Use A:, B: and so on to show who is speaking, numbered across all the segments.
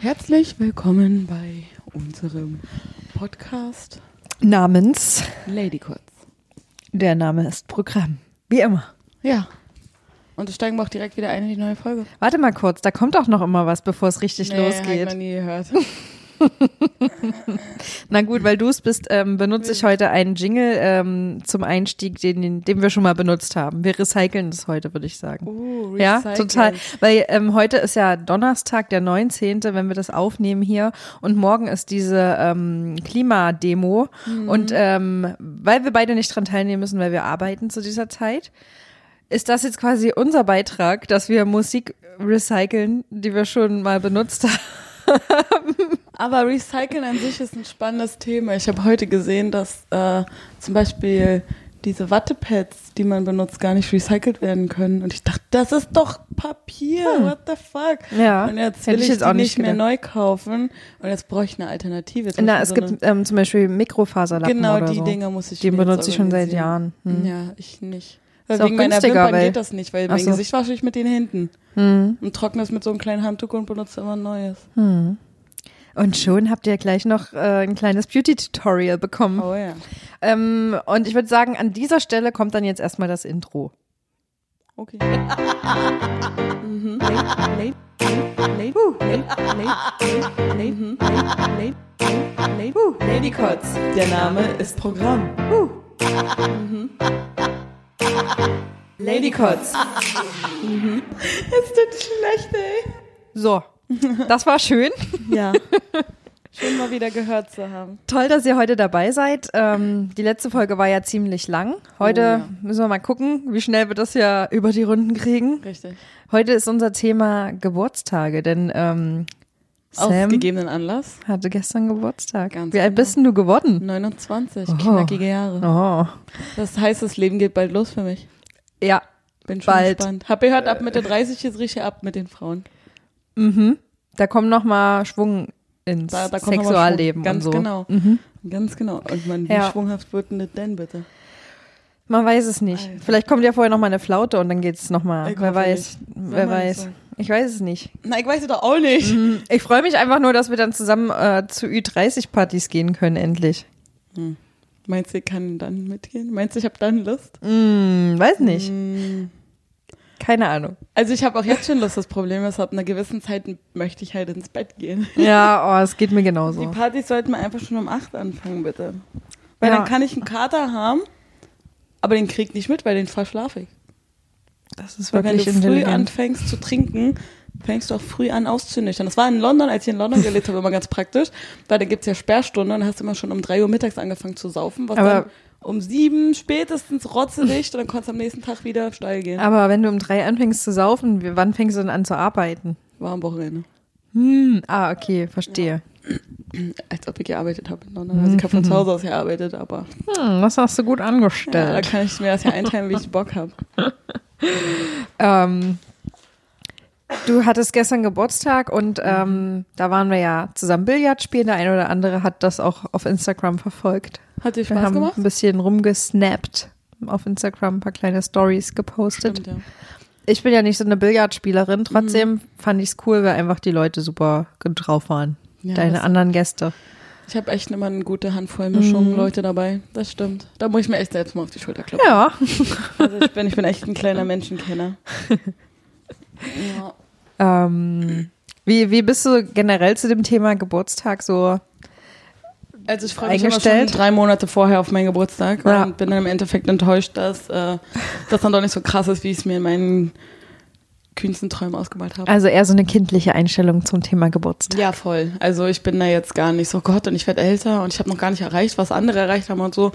A: Herzlich willkommen bei unserem Podcast
B: Namens.
A: Lady Kurz.
B: Der Name ist Programm. Wie immer.
A: Ja. Und steigen wir auch direkt wieder ein in die neue Folge.
B: Warte mal kurz, da kommt auch noch immer was, bevor es richtig
A: Nee, hab ich
B: losgeht.
A: noch nie gehört.
B: Na gut, weil du es bist, ähm, benutze ich heute einen Jingle ähm, zum Einstieg, den, den, den wir schon mal benutzt haben. Wir recyceln das heute, würde ich sagen.
A: Uh,
B: Ja, total. Weil ähm, heute ist ja Donnerstag, der 19., wenn wir das aufnehmen hier. Und morgen ist diese ähm, Klimademo.
A: Mhm.
B: Und ähm, weil wir beide nicht dran teilnehmen müssen, weil wir arbeiten zu dieser Zeit, ist das jetzt quasi unser Beitrag, dass wir Musik recyceln, die wir schon mal benutzt haben.
A: Aber Recyceln an sich ist ein spannendes Thema. Ich habe heute gesehen, dass äh, zum Beispiel diese Wattepads, die man benutzt, gar nicht recycelt werden können. Und ich dachte, das ist doch Papier. What the fuck?
B: Hm. Ja,
A: Und jetzt
B: hätte
A: will
B: ich
A: ich, die
B: auch
A: nicht mehr neu kaufen. Und jetzt bräuchte ich eine Alternative. Zum
B: Na, es
A: so
B: gibt ähm, zum Beispiel Mikrofaserlappen
A: genau die
B: so.
A: Dinger muss ich
B: Die benutze ich schon seit. Jahren. Hm.
A: Ja, ich nicht.
B: Ist
A: wegen meiner Wimpern
B: weil-
A: geht das nicht, weil mein
B: so.
A: Gesicht wasche ich mit den Händen
B: Hm.
A: und trockne es mit so einem kleinen Handtuch und benutze immer ein neues.
B: Und schon habt ihr gleich noch äh, ein kleines Beauty-Tutorial bekommen.
A: Oh ja.
B: Ähm, und ich würde sagen, an dieser Stelle kommt dann jetzt erstmal das Intro.
A: Okay. Lady Kotz. Der Name ist Programm. Lady Kotz. mhm. Es tut schlecht, ey.
B: So, das war schön.
A: Ja. Schön mal wieder gehört zu haben.
B: Toll, dass ihr heute dabei seid. Ähm, die letzte Folge war ja ziemlich lang. Heute
A: Oh, ja.
B: müssen wir mal gucken, wie schnell wir das ja über die Runden kriegen.
A: Richtig.
B: Heute ist unser Thema Geburtstage, denn ähm,
A: Aus
B: Sam
A: gegebenen Anlass.
B: hatte gestern Geburtstag.
A: Ganz
B: wie alt
A: genau.
B: bist denn du geworden?
A: 29,
B: Oh.
A: knackige Jahre.
B: Oh,
A: Das heißt, das Leben geht bald los für mich.
B: ja.
A: Bin schon
B: Bald.
A: gespannt. Hab gehört, ab Mitte 30 ist richtig ab mit den Frauen.
B: Mhm. Da kommt noch mal Schwung ins
A: Da, da
B: Sexualleben
A: Schwung. Ganz
B: und so.
A: genau.
B: Mhm.
A: Ganz genau. Und man, wie
B: Ja.
A: schwunghaft wird denn das denn bitte?
B: Man weiß es nicht.
A: Alter.
B: Vielleicht kommt ja vorher noch mal eine Flaute und dann geht's noch mal.
A: Ich
B: Wer weiß.
A: nicht.
B: Wer weiß.
A: so.
B: Ich weiß es nicht.
A: Na, ich weiß es doch auch nicht.
B: Ich freue mich einfach nur, dass wir dann zusammen äh, zu Ü30-Partys gehen können, endlich.
A: Meinst du, ich kann dann mitgehen? Meinst du, ich habe dann Lust?
B: Hm, weiß nicht.
A: Mm.
B: Keine Ahnung.
A: Also ich habe auch jetzt schon Lust. Das Problem ist, ab einer gewissen Zeit möchte ich halt ins Bett gehen.
B: Ja, oh, es geht mir
A: Die
B: genauso.
A: Partys sollten wir einfach schon um 8 anfangen, bitte. Weil
B: Ja.
A: dann kann ich einen Kater haben, aber den krieg ich nicht mit, weil den verschlafe ich.
B: Das ist
A: Weil wenn
B: wirklich
A: du früh anfängst zu trinken, fängst du auch früh an auszunüchtern. Das war in London, als ich in London gelebt habe, immer ganz praktisch, weil da gibt's ja Sperrstunde und hast du immer schon um drei Uhr mittags angefangen zu saufen, was
B: Aber-
A: um sieben spätestens rotzedicht und dann konntest du am nächsten Tag wieder steil gehen.
B: Aber wenn du um drei anfängst zu saufen, wann fängst du denn an zu arbeiten?
A: War am Wochenende.
B: Hm, ah, okay, verstehe.
A: Als ob ich gearbeitet habe in London. Also ich habe von zu Hause aus gearbeitet, aber
B: Hm, das hast du gut
A: ja, da
B: angestellt.
A: kann ich mir das ja einteilen, wie ich Bock habe.
B: ähm, du hattest gestern Geburtstag und ähm, da waren wir ja zusammen Billard spielen. Der eine oder andere hat das auch auf Instagram verfolgt.
A: Hat dir
B: Wir
A: Spaß
B: haben
A: gemacht?
B: ein bisschen rumgesnappt auf Instagram, ein paar kleine Stories gepostet.
A: Stimmt, ja.
B: Ich bin ja nicht so eine Billardspielerin, trotzdem
A: Mhm.
B: fand ich es cool, weil einfach die Leute super drauf waren.
A: Ja,
B: Deine anderen Gäste.
A: Ich habe echt immer eine gute Handvoll Mischung
B: Mhm.
A: Leute dabei. Das stimmt. Da muss ich mir echt selbst mal auf die Schulter klopfen.
B: Ja.
A: Also ich bin, ich bin echt ein kleiner Menschenkenner. Ja.
B: Ähm, wie, wie bist du generell zu dem Thema Geburtstag so?
A: Also ich freue mich immer schon drei Monate vorher auf meinen Geburtstag
B: Ja.
A: und bin dann im Endeffekt enttäuscht, dass äh, das dann doch nicht so krass ist, wie ich es mir in meinen kühnsten Träumen ausgemalt habe.
B: Also eher so eine kindliche Einstellung zum Thema Geburtstag.
A: Ja, voll. Also ich bin da jetzt gar nicht so, Gott, und ich werde älter und ich habe noch gar nicht erreicht, was andere erreicht haben und so.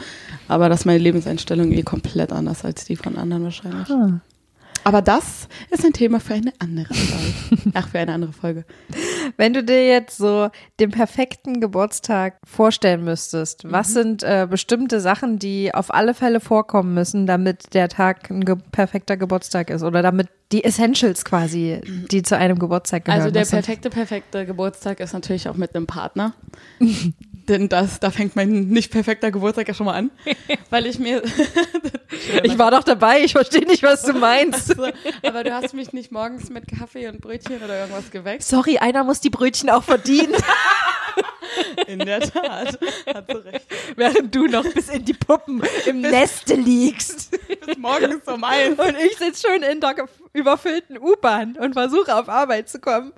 A: Aber das ist meine Lebenseinstellung eh komplett anders als die von anderen wahrscheinlich.
B: Ah.
A: Aber das ist ein Thema für eine andere Folge. Ach, für eine andere Folge.
B: Wenn du dir jetzt so den perfekten Geburtstag vorstellen müsstest, was
A: Mhm.
B: sind äh, bestimmte Sachen, die auf alle Fälle vorkommen müssen, damit der Tag ein ge perfekter Geburtstag ist oder damit die Essentials quasi, die zu einem Geburtstag gehören.
A: Also der
B: was
A: perfekte, perfekte Geburtstag ist natürlich auch mit einem Partner. Denn das, da fängt mein nicht perfekter Geburtstag ja schon mal an. Weil ich mir.
B: Ich war doch dabei, ich verstehe nicht, was du meinst.
A: so, aber du hast mich nicht morgens mit Kaffee und Brötchen oder irgendwas geweckt.
B: Sorry, einer muss die Brötchen auch verdienen,
A: In der Tat. Hast du recht.
B: während du noch bis in die Puppen im Neste liegst.
A: Bis morgens um eins.
B: Und ich sitze schon in der überfüllten U-Bahn und versuche auf Arbeit zu kommen.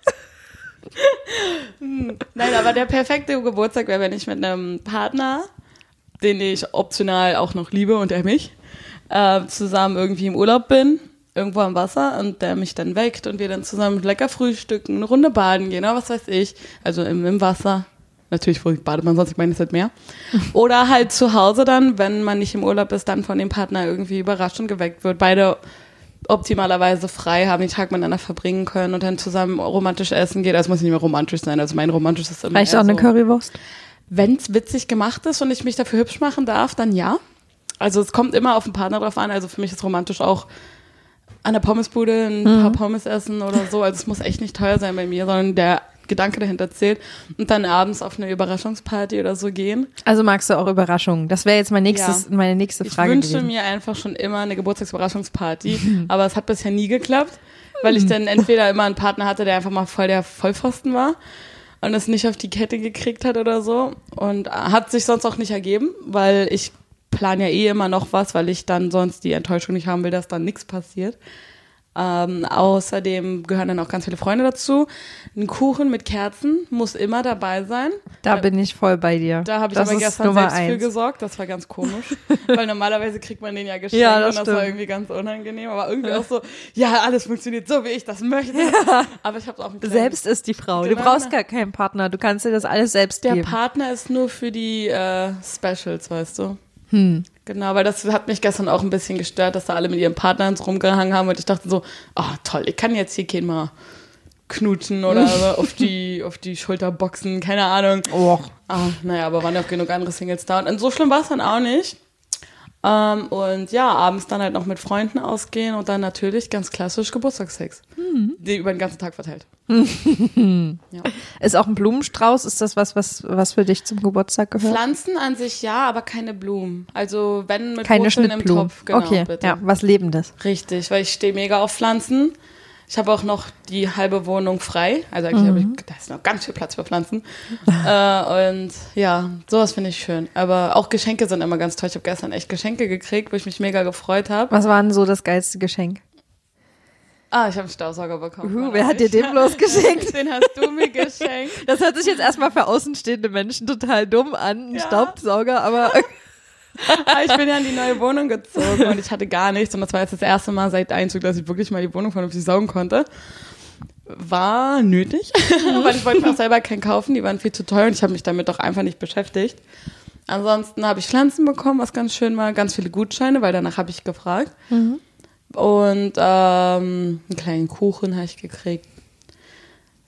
A: Nein, aber der perfekte Geburtstag wäre, wenn ich mit einem Partner, den ich optional auch noch liebe und er mich, äh, zusammen irgendwie im Urlaub bin, irgendwo am Wasser und der mich dann weckt und wir dann zusammen lecker frühstücken, eine Runde baden gehen, oder was weiß ich. Also im, im Wasser. Natürlich, wo badet man sonst, ich meine, es halt mehr. Oder halt zu Hause dann, wenn man nicht im Urlaub ist, dann von dem Partner irgendwie überrascht und geweckt wird. Beide optimalerweise frei haben, den Tag miteinander verbringen können und dann zusammen romantisch essen geht. Also muss nicht mehr romantisch sein. Also mein romantisch ist immer
B: Reicht auch eine
A: so,
B: Currywurst?
A: Wenn es witzig gemacht ist und ich mich dafür hübsch machen darf, dann ja. Also es kommt immer auf den Partner drauf an. Also für mich ist romantisch auch an der Pommesbude ein paar Pommes essen oder so. Also es muss echt nicht teuer sein bei mir, sondern der Gedanke dahinter zählt. Und dann abends auf eine Überraschungsparty oder so gehen.
B: Also magst du auch Überraschungen? Das wäre jetzt mein nächstes,
A: Ja.
B: meine nächste
A: Ich
B: Frage
A: wünsche
B: gewesen.
A: mir einfach schon immer eine Geburtstagsüberraschungsparty, aber es hat bisher nie geklappt, weil ich dann entweder immer einen Partner hatte, der einfach mal voll der Vollpfosten war und es nicht auf die Kette gekriegt hat oder so und hat sich sonst auch nicht ergeben, weil ich plane ja eh immer noch was, weil ich dann sonst die Enttäuschung nicht haben will, dass dann nichts passiert. Ähm, außerdem gehören dann auch ganz viele Freunde dazu. Ein Kuchen mit Kerzen muss immer dabei sein.
B: Da bin ich voll bei dir.
A: Da habe ich
B: das
A: aber gestern
B: Nummer
A: selbst für
B: eins.
A: gesorgt. Das war ganz komisch. weil normalerweise kriegt man den ja geschenkt
B: Ja, das
A: und das war
B: stimmt.
A: irgendwie ganz unangenehm. Aber irgendwie auch so, ja, alles funktioniert so, wie ich das möchte. Aber ich habe auch einen kleinen,
B: Selbst ist die Frau. Du
A: Genau.
B: brauchst gar keinen Partner. Du kannst dir das alles selbst
A: Der
B: geben.
A: Partner ist nur für die äh, Specials, weißt du.
B: Hm.
A: Genau, weil das hat mich gestern auch ein bisschen gestört, dass da alle mit ihren Partnern rumgehangen haben und ich dachte so, oh toll, ich kann jetzt hier keinen mal knutschen oder auf die auf die Schulter boxen, keine Ahnung.
B: Oh.
A: Ah, naja, aber waren ja auch genug andere Singles da. Und so schlimm war es dann auch nicht. Ähm, und ja, abends dann halt noch mit Freunden ausgehen und dann natürlich ganz klassisch Geburtstagssex. Die über den ganzen Tag verteilt. ja.
B: Ist auch ein Blumenstrauß? Ist das was, was, was für dich zum Geburtstag gehört?
A: Pflanzen an sich ja, aber keine Blumen. Also wenn mit
B: Keine
A: Wurzeln im. Topf. Genau,
B: okay,
A: bitte.
B: ja, was Lebendes.
A: Richtig, weil ich stehe mega auf Pflanzen. Ich habe auch noch die halbe Wohnung frei. Also eigentlich habe ich, da ist noch ganz viel Platz für Pflanzen. äh, und ja, sowas finde ich schön. Aber auch Geschenke sind immer ganz toll. Ich habe gestern echt Geschenke gekriegt, wo ich mich mega gefreut habe.
B: Was war denn so das geilste Geschenk?
A: Ah, ich habe einen Staubsauger bekommen.
B: Uhu, wer hat dir den bloß geschenkt?
A: Den hast du mir geschenkt.
B: Das hört sich jetzt erstmal für außenstehende Menschen total dumm an, ein
A: Ja.
B: Staubsauger, aber
A: ich bin ja in die neue Wohnung gezogen und ich hatte gar nichts. Und das war jetzt das erste Mal seit Einzug, dass ich wirklich mal die Wohnung vernünftig saugen konnte. War nötig, weil ich wollte mir auch selber keinen kaufen. Die waren viel zu teuer und ich habe mich damit doch einfach nicht beschäftigt. Ansonsten habe ich Pflanzen bekommen, was ganz schön war. Ganz viele Gutscheine, weil danach habe ich gefragt. Und ähm, einen kleinen Kuchen habe ich gekriegt.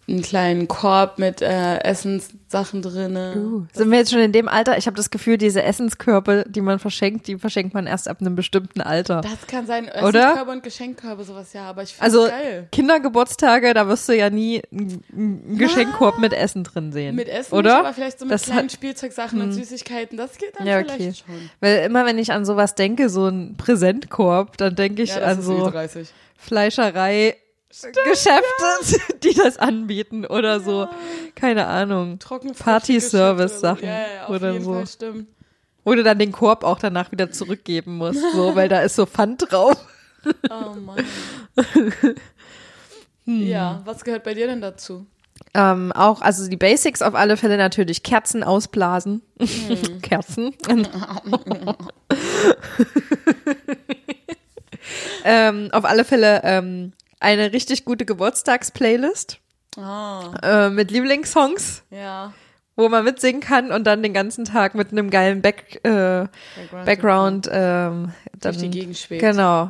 A: Einen kleinen Korb mit äh, Essenssachen drinne.
B: sind wir jetzt schon in dem Alter? Ich habe das Gefühl, diese Essenskörbe, die man verschenkt, die verschenkt man erst ab einem bestimmten Alter.
A: Das kann sein,
B: Oder?
A: Essenskörbe und Geschenkkörbe, sowas ja, aber ich finde
B: Also
A: geil.
B: Kindergeburtstage, da wirst du ja nie einen Geschenkkorb mit Essen drin sehen.
A: Mit Essen,
B: oder?
A: nicht, aber vielleicht so mit
B: Das
A: kleinen
B: hat-
A: Spielzeugsachen und Süßigkeiten, das geht dann
B: Ja,
A: vielleicht
B: okay.
A: schon.
B: Weil immer wenn ich an sowas denke, so ein Präsentkorb, dann denke ich
A: Ja,
B: an so
A: Ü30.
B: Fleischerei. Geschäfte, die das anbieten oder so, keine Ahnung. Party-Service-Sachen
A: oder. Ja, ja,
B: oder
A: jeden
B: so.
A: Fall stimmt.
B: Du dann den Korb auch danach wieder zurückgeben musst, so, weil da ist so Pfand drauf.
A: Oh Mann.
B: Hm.
A: Ja, was gehört bei dir denn dazu?
B: Ähm, auch, also die Basics auf alle Fälle natürlich Kerzen ausblasen.
A: Hm.
B: Kerzen. ähm, auf alle Fälle ähm, eine richtig gute Geburtstagsplaylist
A: Ah,
B: äh, mit Lieblingssongs,
A: ja.
B: wo man mitsingen kann und dann den ganzen Tag mit einem geilen Back, äh, Background ähm, dann,
A: Durch die Gegend schwebt.
B: Genau.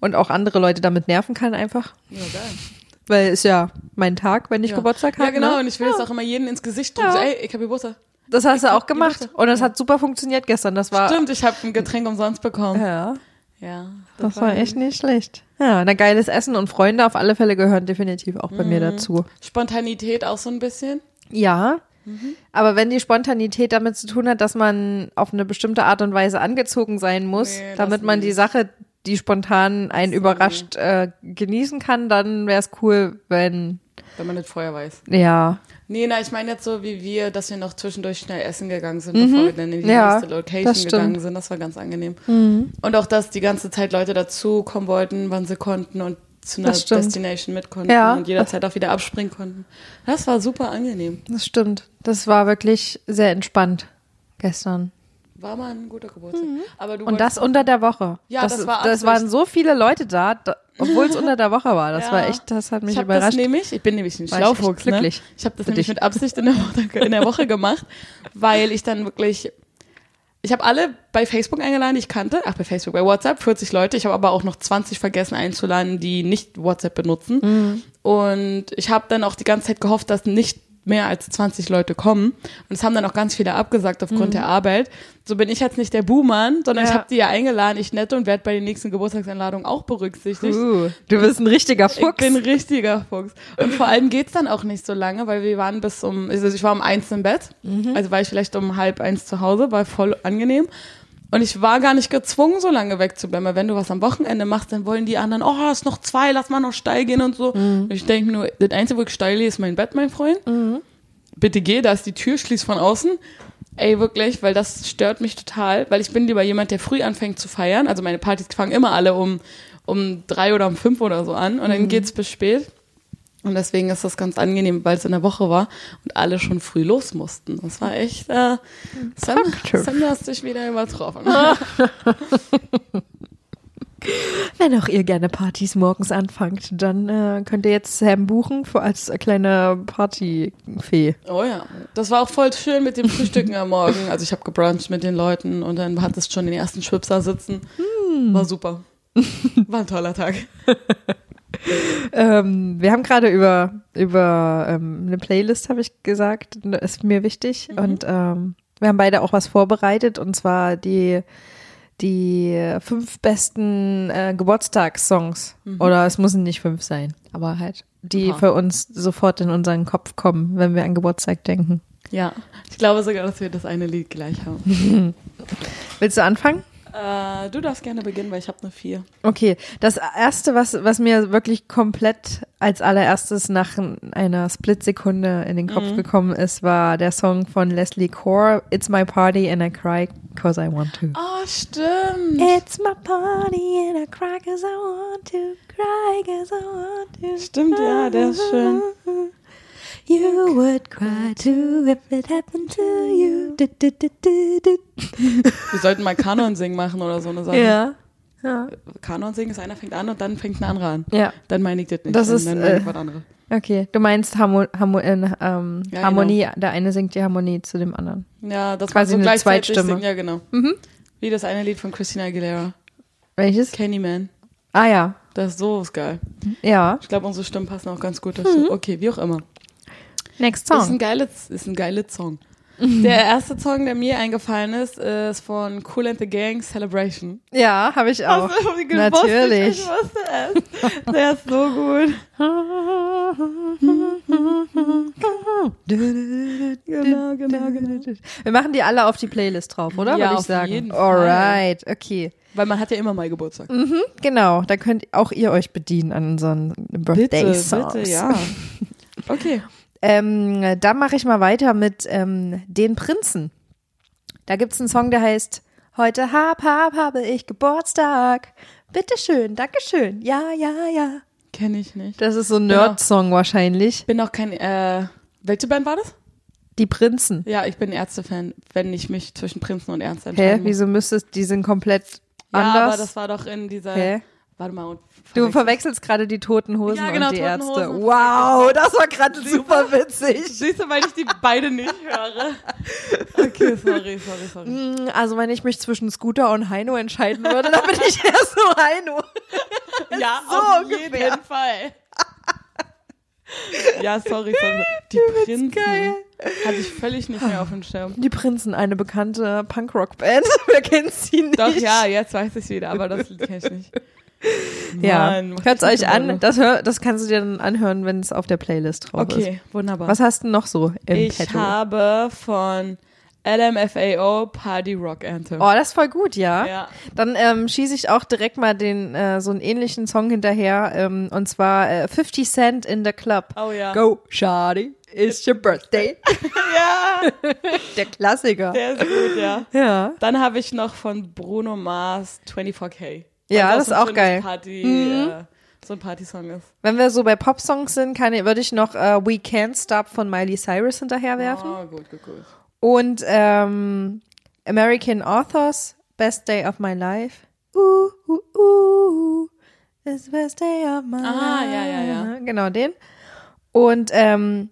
B: Und auch andere Leute damit nerven kann einfach.
A: Ja, geil.
B: Weil ist ja mein Tag, wenn ich
A: Ja.
B: Geburtstag habe.
A: Ja, genau,
B: Ne?
A: und ich will jetzt auch immer jeden ins Gesicht drücken.
B: Ja.
A: So, ey, ich habe Geburtstag.
B: Das hast du
A: Ich
B: auch
A: hab
B: gemacht.
A: Geburtstag.
B: Und das hat super funktioniert gestern. Das war,
A: Stimmt, ich habe ein Getränk umsonst bekommen.
B: ja,
A: Ja.
B: das war echt nicht schlecht. Ja, na geiles Essen und Freunde auf alle Fälle gehören definitiv auch bei mir
A: Mhm.
B: dazu.
A: Spontanität auch so ein bisschen.
B: Ja, Aber wenn die Spontanität damit zu tun hat, dass man auf eine bestimmte Art und Weise angezogen sein muss,
A: Nee, das
B: damit man die
A: nicht.
B: Sache, die spontan einen
A: So,
B: überrascht, äh, genießen kann, dann wäre es cool, wenn,
A: Wenn man nicht vorher weiß.
B: ja,
A: Nee, na, ich meine jetzt so wie wir, dass wir noch zwischendurch schnell essen gegangen sind, bevor wir dann in die
B: Mhm. Ja,
A: nächste Location.
B: Mhm.
A: gegangen sind. Das war ganz angenehm. Und auch, dass die ganze Zeit Leute dazu kommen wollten, wann sie konnten und zu einer. Destination mit konnten
B: Ja.
A: und jederzeit auch wieder abspringen konnten. Das war super angenehm.
B: das stimmt. Das war wirklich sehr entspannt gestern.
A: War mal ein guter Geburtstag. Aber du
B: Und das unter der Woche.
A: Ja,
B: das,
A: das war
B: das
A: Absicht.
B: waren so viele Leute da, da obwohl es unter der Woche war. Das
A: Ja.
B: war echt, das hat mich
A: ich hab das
B: überrascht.
A: nämlich, ich bin nämlich ein
B: ich
A: Schlaufuchs, ne?
B: glücklich
A: Ich habe das
B: für
A: nämlich
B: dich.
A: mit Absicht in der, Woche, in der Woche gemacht, weil ich dann wirklich, ich habe alle bei Facebook eingeladen, die ich kannte, ach bei Facebook, bei WhatsApp, 40 Leute. Ich habe aber auch noch 20 vergessen einzuladen, die nicht WhatsApp benutzen.
B: Mhm.
A: Und ich habe dann auch die ganze Zeit gehofft, dass nicht mehr als 20 Leute kommen. Und es haben dann auch ganz viele abgesagt aufgrund der Arbeit. So bin ich jetzt nicht der Buhmann, sondern
B: Mhm. Ja.
A: ich habe die ja eingeladen, ich nette und werde bei den nächsten Geburtstagseinladungen auch berücksichtigt.
B: Uh, du bist ein richtiger
A: Ich
B: Fuchs.
A: bin ein richtiger Fuchs. Und vor allem geht's dann auch nicht so lange, weil wir waren bis um, also ich war um eins im Bett,
B: Mhm.
A: also war ich vielleicht um halb eins zu Hause, war voll angenehm. Und ich war gar nicht gezwungen, so lange wegzubleiben. Weil wenn du was am Wochenende machst, dann wollen die anderen, oh, es ist noch zwei, lass mal noch steil gehen und so.
B: Mhm.
A: Und ich denke nur, das Einzige, wo ich steil gehe, ist mein Bett, mein Freund. Bitte geh, da ist die Tür, schließ von außen. Ey, wirklich, weil das stört mich total, weil ich bin lieber jemand, der früh anfängt zu feiern. Also meine Partys fangen immer alle um, um drei oder um fünf oder so an und dann geht's bis spät. Und deswegen ist das ganz angenehm, weil es in der Woche war und alle schon früh los mussten. Das war echt, äh, Sam. Sam hast dich wieder übertroffen.
B: Wenn auch ihr gerne Partys morgens anfangt, dann äh, könnt ihr jetzt Sam buchen für als kleine Partyfee.
A: Oh ja, das war auch voll schön mit dem Frühstücken am Morgen. Also ich habe gebruncht mit den Leuten und dann hattest schon den ersten Schwipser sitzen. War super. War ein toller Tag.
B: Ähm, wir haben gerade über, über ähm, eine Playlist, habe ich gesagt, ist mir wichtig. Und ähm, wir haben beide auch was vorbereitet und zwar die, die fünf besten äh, Geburtstagssongs. Oder es müssen nicht fünf sein, aber halt, die für uns sofort in unseren Kopf kommen, wenn wir an Geburtstag denken.
A: Ja, ich glaube sogar, dass wir das eine Lied gleich haben.
B: Willst du anfangen?
A: Äh, du darfst gerne beginnen, weil ich habe nur vier.
B: Okay, das erste, was, was mir wirklich komplett als allererstes nach einer Splitsekunde in den Kopf gekommen ist, war der Song von Leslie Core, It's My Party and I Cry Cause I Want to.
A: Oh, stimmt.
B: It's my party and I cry cause I want to, cry cause I want to.
A: Stimmt, ja, der ist schön.
B: You would cry too if it happened to you. Du, du, du.
A: Wir sollten mal Kanon singen machen oder so eine Sache.
B: Ja. Ja.
A: Kanon singen ist einer fängt an und dann fängt ein anderer an.
B: Ja.
A: Dann meine ich das nicht.
B: Das
A: dann,
B: ist,
A: dann meine ich
B: äh,
A: was anderes.
B: Okay, du meinst Harmo Harmo äh, ähm,
A: Ja,
B: Harmonie, der eine singt die Harmonie zu dem anderen.
A: Ja, das
B: quasi
A: war so
B: eine Zweitstimme.
A: Singen. Ja, genau. Wie das eine Lied von Christina Aguilera.
B: Welches?
A: Candyman.
B: Ah ja,
A: Das ist so ist geil.
B: ja.
A: Ich glaube, unsere Stimmen passen auch ganz gut dazu. Okay, wie auch immer.
B: Next
A: Ist ein
B: Song.
A: geiles, ist ein geiles Song. Der erste Song, der mir eingefallen ist, ist von Cool and the Gang, Celebration.
B: Ja, habe ich auch.
A: Hast du gewusst?
B: Natürlich.
A: Ich wusste es. Der ist so gut. Genau, genau, genau.
B: Wir machen die alle auf die Playlist drauf, oder?
A: Ja,
B: Würde ich
A: auf
B: sagen.
A: jeden Fall.
B: Alright, okay.
A: Weil man hat ja immer mal Geburtstag.
B: Genau, da könnt auch ihr euch bedienen an unseren Birthday Songs.
A: bitte, ja. Okay.
B: Ähm, dann mache ich mal weiter mit ähm, Den Prinzen. Da gibt's einen Song, der heißt Heute hab, hab, habe ich Geburtstag. Bitteschön, Dankeschön. Ja, ja, ja.
A: Kenne ich nicht.
B: Das ist so ein. Nerd-Song wahrscheinlich.
A: Bin auch kein, äh, welche Band war das?
B: Die Prinzen.
A: Ja, ich bin Ärzte-Fan, wenn ich mich zwischen Prinzen und Ernst
B: Hä?
A: entscheiden muss.
B: Wieso müsstest, die sind komplett
A: Ja,
B: anders.
A: aber das war doch in dieser,
B: Hä?
A: warte mal. und
B: Du
A: verwechsel-
B: verwechselst gerade die toten Hosen
A: Ja, genau,
B: und die Ärzte.
A: Hosen.
B: Wow, das war gerade super witzig.
A: Siehst du, weil ich die beide nicht höre. Okay, sorry, sorry, sorry.
B: Mm, Also wenn ich mich zwischen Scooter und Heino entscheiden würde, dann bin ich erst so Heino.
A: Ja,
B: so
A: auf
B: ungefähr.
A: jeden Fall. Ja, sorry, sorry. Die Prinzen
B: geil.
A: hatte ich völlig nicht mehr auf dem Schirm.
B: Die Prinzen, eine bekannte Punkrock-Band. Wer kennt sie nicht?
A: Doch, ja, jetzt weiß ich wieder, aber das Lied kenn ich nicht.
B: Ja,
A: dich nicht
B: euch an. Das, hör, das kannst du dir dann anhören, wenn es auf der Playlist drauf ist.
A: Okay, wunderbar.
B: Was hast du noch so im
A: ich
B: Petto?
A: habe von LMFAO Party Rock Anthem.
B: Oh, das ist voll gut, ja.
A: Ja.
B: Dann ähm, schieße ich auch direkt mal den äh, so einen ähnlichen Song hinterher ähm, und zwar äh, 50 Cent in the Club.
A: Oh ja.
B: Go, Shawty, it's your birthday.
A: Ja,
B: Der Klassiker.
A: der ist gut, ja.
B: ja.
A: Dann habe ich noch von Bruno Mars 24K.
B: Ja, das
A: so
B: ist auch geil.
A: Party,
B: Mhm.
A: äh, so ein Partysong ist.
B: Wenn wir so bei Popsongs sind, kann würde ich noch äh, We Can't Stop von Miley Cyrus hinterherwerfen.
A: Oh, gut, gut, gut.
B: Und ähm, American Authors, Best Day of My Life. Uh, uh, uh, it's the best day of my
A: Ah,
B: life.
A: ja, ja, ja.
B: Genau den. Und ähm,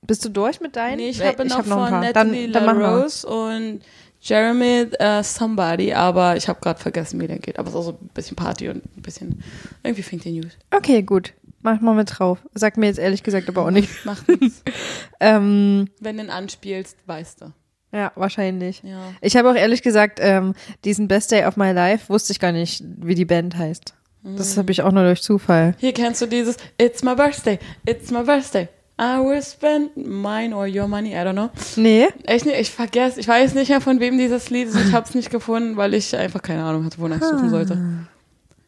B: bist du durch mit deinen?
A: Nee, ich habe noch
B: hab
A: von
B: paar.
A: Natalie
B: dann, dann machen wir.
A: LaRose und Jeremy äh, Somebody, aber ich habe gerade vergessen, wie der geht. Aber es ist auch so ein bisschen Party und ein bisschen, irgendwie fängt die News.
B: Okay, gut. Mach mal mit drauf. Sag mir jetzt ehrlich gesagt aber auch nicht.
A: Macht nichts.
B: Ähm,
A: Wenn du ihn anspielst, weißt du.
B: ja, wahrscheinlich.
A: Ja.
B: Ich habe auch ehrlich gesagt, ähm, diesen Best Day of My Life wusste ich gar nicht, wie die Band heißt. Das habe ich auch nur durch Zufall.
A: Hier kennst du dieses It's my birthday, it's my birthday. I will spend mine or your money, I don't know.
B: Nee?
A: Echt nicht, ich vergesse, ich weiß nicht mehr von wem dieses Lied ist. Ich habe es nicht gefunden, weil ich einfach keine Ahnung hatte, wonach ich suchen sollte.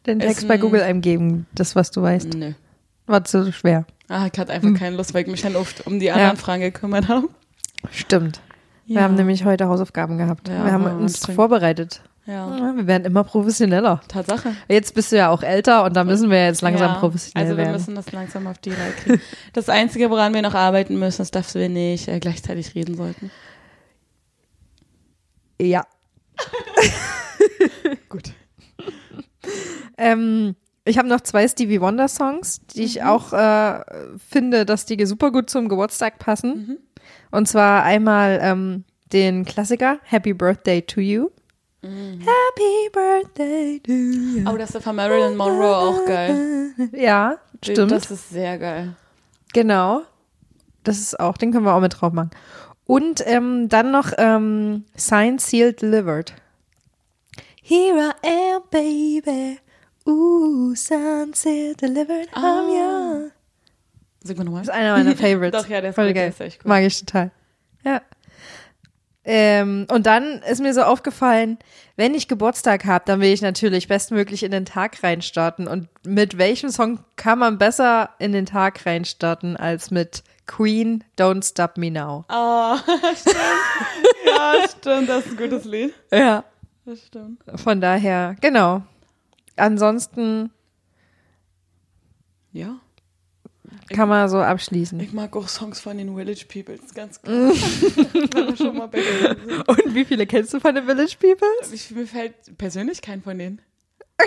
B: Den
A: Ist
B: Text bei
A: ein-
B: Google eingeben, das, was du weißt.
A: Nö.
B: War zu schwer.
A: Ah, ich hatte einfach keine Lust, weil ich mich dann oft um die anderen Fragen gekümmert habe.
B: Stimmt. Wir
A: Ja.
B: haben nämlich heute Hausaufgaben gehabt.
A: Ja,
B: wir haben uns vorbereitet.
A: Ja,
B: Ja, wir werden immer professioneller.
A: Tatsache.
B: Jetzt bist du ja auch älter und da müssen wir jetzt langsam
A: ja,
B: professionell
A: Also wir
B: werden.
A: müssen das langsam auf die Reihe kriegen. Das Einzige, woran wir noch arbeiten müssen, ist, dass wir nicht äh, gleichzeitig reden sollten.
B: ja.
A: Gut.
B: Ähm, ich habe noch zwei Stevie Wonder Songs, die ich auch äh, finde, dass die super gut zum Geburtstag passen. Und zwar einmal ähm, den Klassiker Happy Birthday to You. Happy Birthday to you.
A: Oh, das ist von Marilyn Monroe auch geil.
B: Ja, stimmt.
A: Das ist sehr geil.
B: Genau. Das ist auch, den können wir auch mit drauf machen. Und ähm, dann noch ähm, Signed, Sealed, Delivered. Here I am, baby. Ooh, signed, sealed, delivered. I'm
A: Ah.
B: yours.
A: Sing mal nochmal.
B: Das ist einer meiner Favorites.
A: Doch, ja, der ist
B: Voll
A: gut, der
B: geil.
A: ist echt gut.
B: Mag ich total. Ähm, und dann ist mir so aufgefallen, wenn ich Geburtstag habe, dann will ich natürlich bestmöglich in den Tag reinstarten. Und mit welchem Song kann man besser in den Tag reinstarten als mit Queen Don't Stop Me Now?
A: Ah, stimmt. ja, stimmt. Das ist ein gutes Lied.
B: Ja.
A: Das stimmt.
B: Von daher, genau. Ansonsten
A: Ja.
B: Kann man so abschließen.
A: Ich mag auch Songs von den Village People. Das ist ganz klar. Sind.
B: Und wie viele kennst du von den Village Peoples?
A: Ich, mir fällt persönlich kein von denen.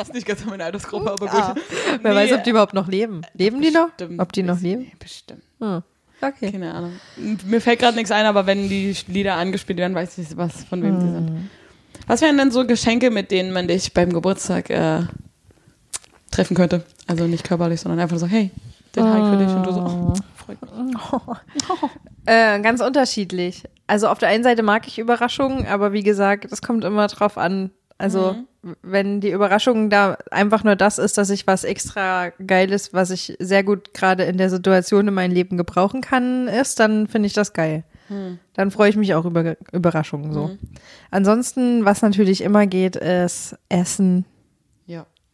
A: ist nicht ganz meine Altersgruppe, aber gut.
B: Ah, Wer
A: Nee,
B: weiß, ob die überhaupt noch leben. Leben die noch? Ob die noch leben?
A: Nee, Bestimmt.
B: Hm. Okay.
A: Keine Ahnung. Mir fällt gerade nichts ein, aber wenn die Lieder angespielt werden, weiß ich, was von wem die
B: Hm.
A: sind. Was wären denn so Geschenke, mit denen man dich beim Geburtstag äh, treffen könnte? Also nicht körperlich, sondern einfach so, hey, den habe ich für dich und du so, oh, freut mich.
B: Äh, ganz unterschiedlich. Also auf der einen Seite mag ich Überraschungen, aber wie gesagt, es kommt immer drauf an. Also
A: Mhm.
B: wenn die Überraschung da einfach nur das ist, dass ich was extra Geiles, was ich sehr gut gerade in der Situation in meinem Leben gebrauchen kann, ist, dann finde ich das geil. Dann freue ich mich auch über Überraschungen so.
A: Mhm.
B: Ansonsten, was natürlich immer geht, ist Essen.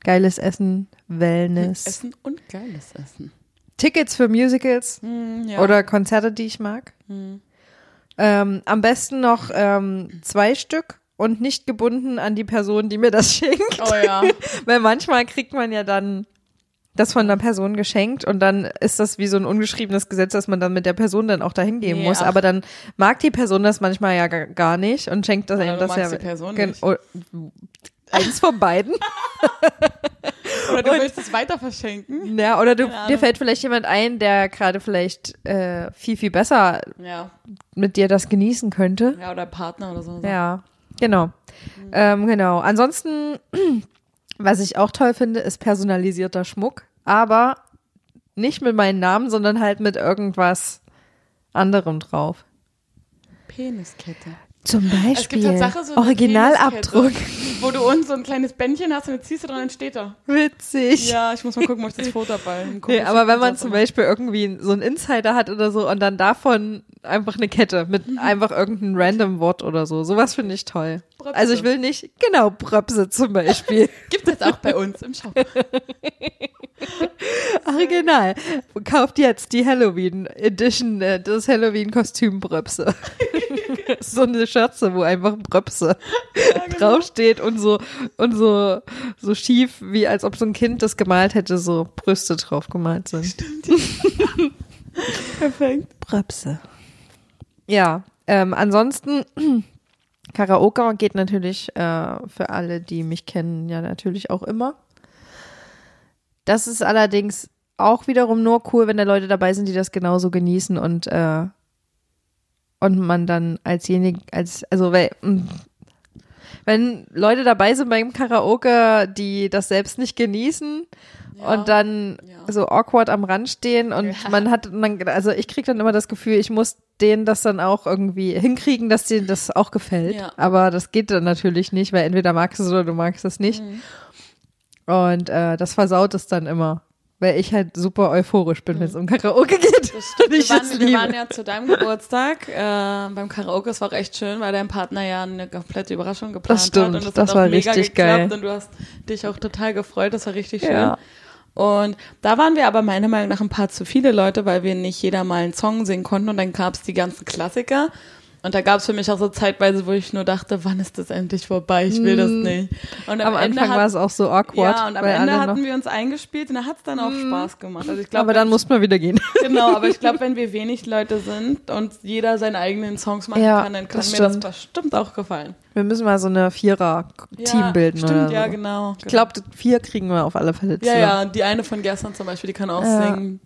B: Geiles Essen, Wellness,
A: Essen und geiles Essen.
B: Tickets für Musicals,
A: Hm, ja.
B: oder Konzerte, die ich mag.
A: Hm.
B: Ähm, am besten noch ähm, zwei Stück und nicht gebunden an die Person, die mir das schenkt.
A: Oh ja.
B: Weil manchmal kriegt man ja dann das von einer Person geschenkt und dann ist das wie so ein ungeschriebenes Gesetz, dass man dann mit der Person dann auch dahin gehen
A: Nee,
B: muss.
A: ach.
B: Aber dann mag die Person das manchmal ja gar- nicht und schenkt das einem das ja.
A: die Person nicht.
B: Eins von beiden.
A: Oder du
B: Und-
A: willst es weiter verschenken?
B: Ja, oder du, dir fällt vielleicht jemand ein, der gerade vielleicht äh, viel, viel besser
A: Ja.
B: mit dir das genießen könnte.
A: Ja, oder Partner oder so.
B: Ja, genau. Ähm, genau. Ansonsten, was ich auch toll finde, ist personalisierter Schmuck, aber nicht mit meinem Namen, sondern halt mit irgendwas anderem drauf.
A: Peniskette.
B: Zum Beispiel.
A: Es gibt Tatsache so
B: Originalabdruck.
A: Wo du unten so ein kleines Bändchen hast und jetzt ziehst du dran und steht da.
B: Witzig.
A: Ja, ich muss mal gucken, ob ich das Foto dabei
B: Nee, aber wenn man zum Beispiel irgendwie so einen Insider hat oder so und dann davon einfach eine Kette mit
A: Mhm.
B: einfach irgendeinem random Wort oder so, sowas finde ich toll.
A: Bröpse.
B: Also ich will nicht, genau, Bröpse zum Beispiel.
A: Gibt es auch bei uns im Shop.
B: Original. Kauft jetzt die Halloween Edition, äh, das Halloween-Kostüm Bröpse. so eine Schürze, wo einfach Bröpse
A: genau.
B: draufsteht und so, und so, so schief, wie als ob so ein Kind das gemalt hätte, so Brüste drauf gemalt sind.
A: Perfekt.
B: Bröpse. Ja, ähm, ansonsten Karaoke geht natürlich äh, für alle, die mich kennen, ja natürlich auch immer. Das ist allerdings auch wiederum nur cool, wenn da Leute dabei sind, die das genauso genießen und äh, und man dann alsjenige, als also weil, mh, wenn Leute dabei sind beim Karaoke, die das selbst nicht genießen
A: Ja.
B: und dann
A: Ja.
B: so awkward am Rand stehen und
A: Ja.
B: man hat, man, also ich krieg dann immer das Gefühl, ich muss denen das dann auch irgendwie hinkriegen, dass denen das auch gefällt. Aber das geht dann natürlich nicht, weil entweder magst du es oder du magst es nicht.
A: Mhm.
B: Und äh, das versaut es dann immer, weil ich halt super euphorisch bin, wenn es um Karaoke geht.
A: Wir, waren, wir waren ja zu deinem Geburtstag äh, beim Karaoke. Es war auch echt schön, weil dein Partner ja eine komplette Überraschung geplant
B: Das stimmt,
A: hat. Und das,
B: das
A: hat
B: war
A: auch mega
B: richtig
A: geklappt
B: geil.
A: Und du hast dich auch total gefreut. Das war richtig schön.
B: Ja.
A: Und da waren wir aber meiner Meinung nach ein paar zu viele Leute, weil wir nicht jeder mal einen Song singen konnten. Und dann gab es die ganzen Klassiker. Und da gab es für mich auch so zeitweise, wo ich nur dachte, wann ist das endlich vorbei? Ich will das nicht. Und
B: Mm. Am
A: Ende
B: Anfang
A: hat-
B: war es auch so awkward.
A: Ja, und am Ende hatten
B: Mm.
A: wir uns eingespielt und da hat es dann auch Spaß gemacht. Also ich glaube,
B: aber dann muss man wieder gehen.
A: Genau, aber ich glaube, wenn wir wenig Leute sind und jeder seine eigenen Songs machen
B: Ja,
A: kann, dann kann
B: das
A: mir das
B: stimmt.
A: bestimmt auch gefallen.
B: Wir müssen mal so eine Vierer-Team
A: ja,
B: bilden
A: stimmt,
B: oder so.
A: ja, genau.
B: Ich glaube, vier kriegen wir auf alle Fälle
A: Ja,
B: zusammen.
A: ja, die eine von gestern zum Beispiel, die kann auch
B: Ja,
A: singen.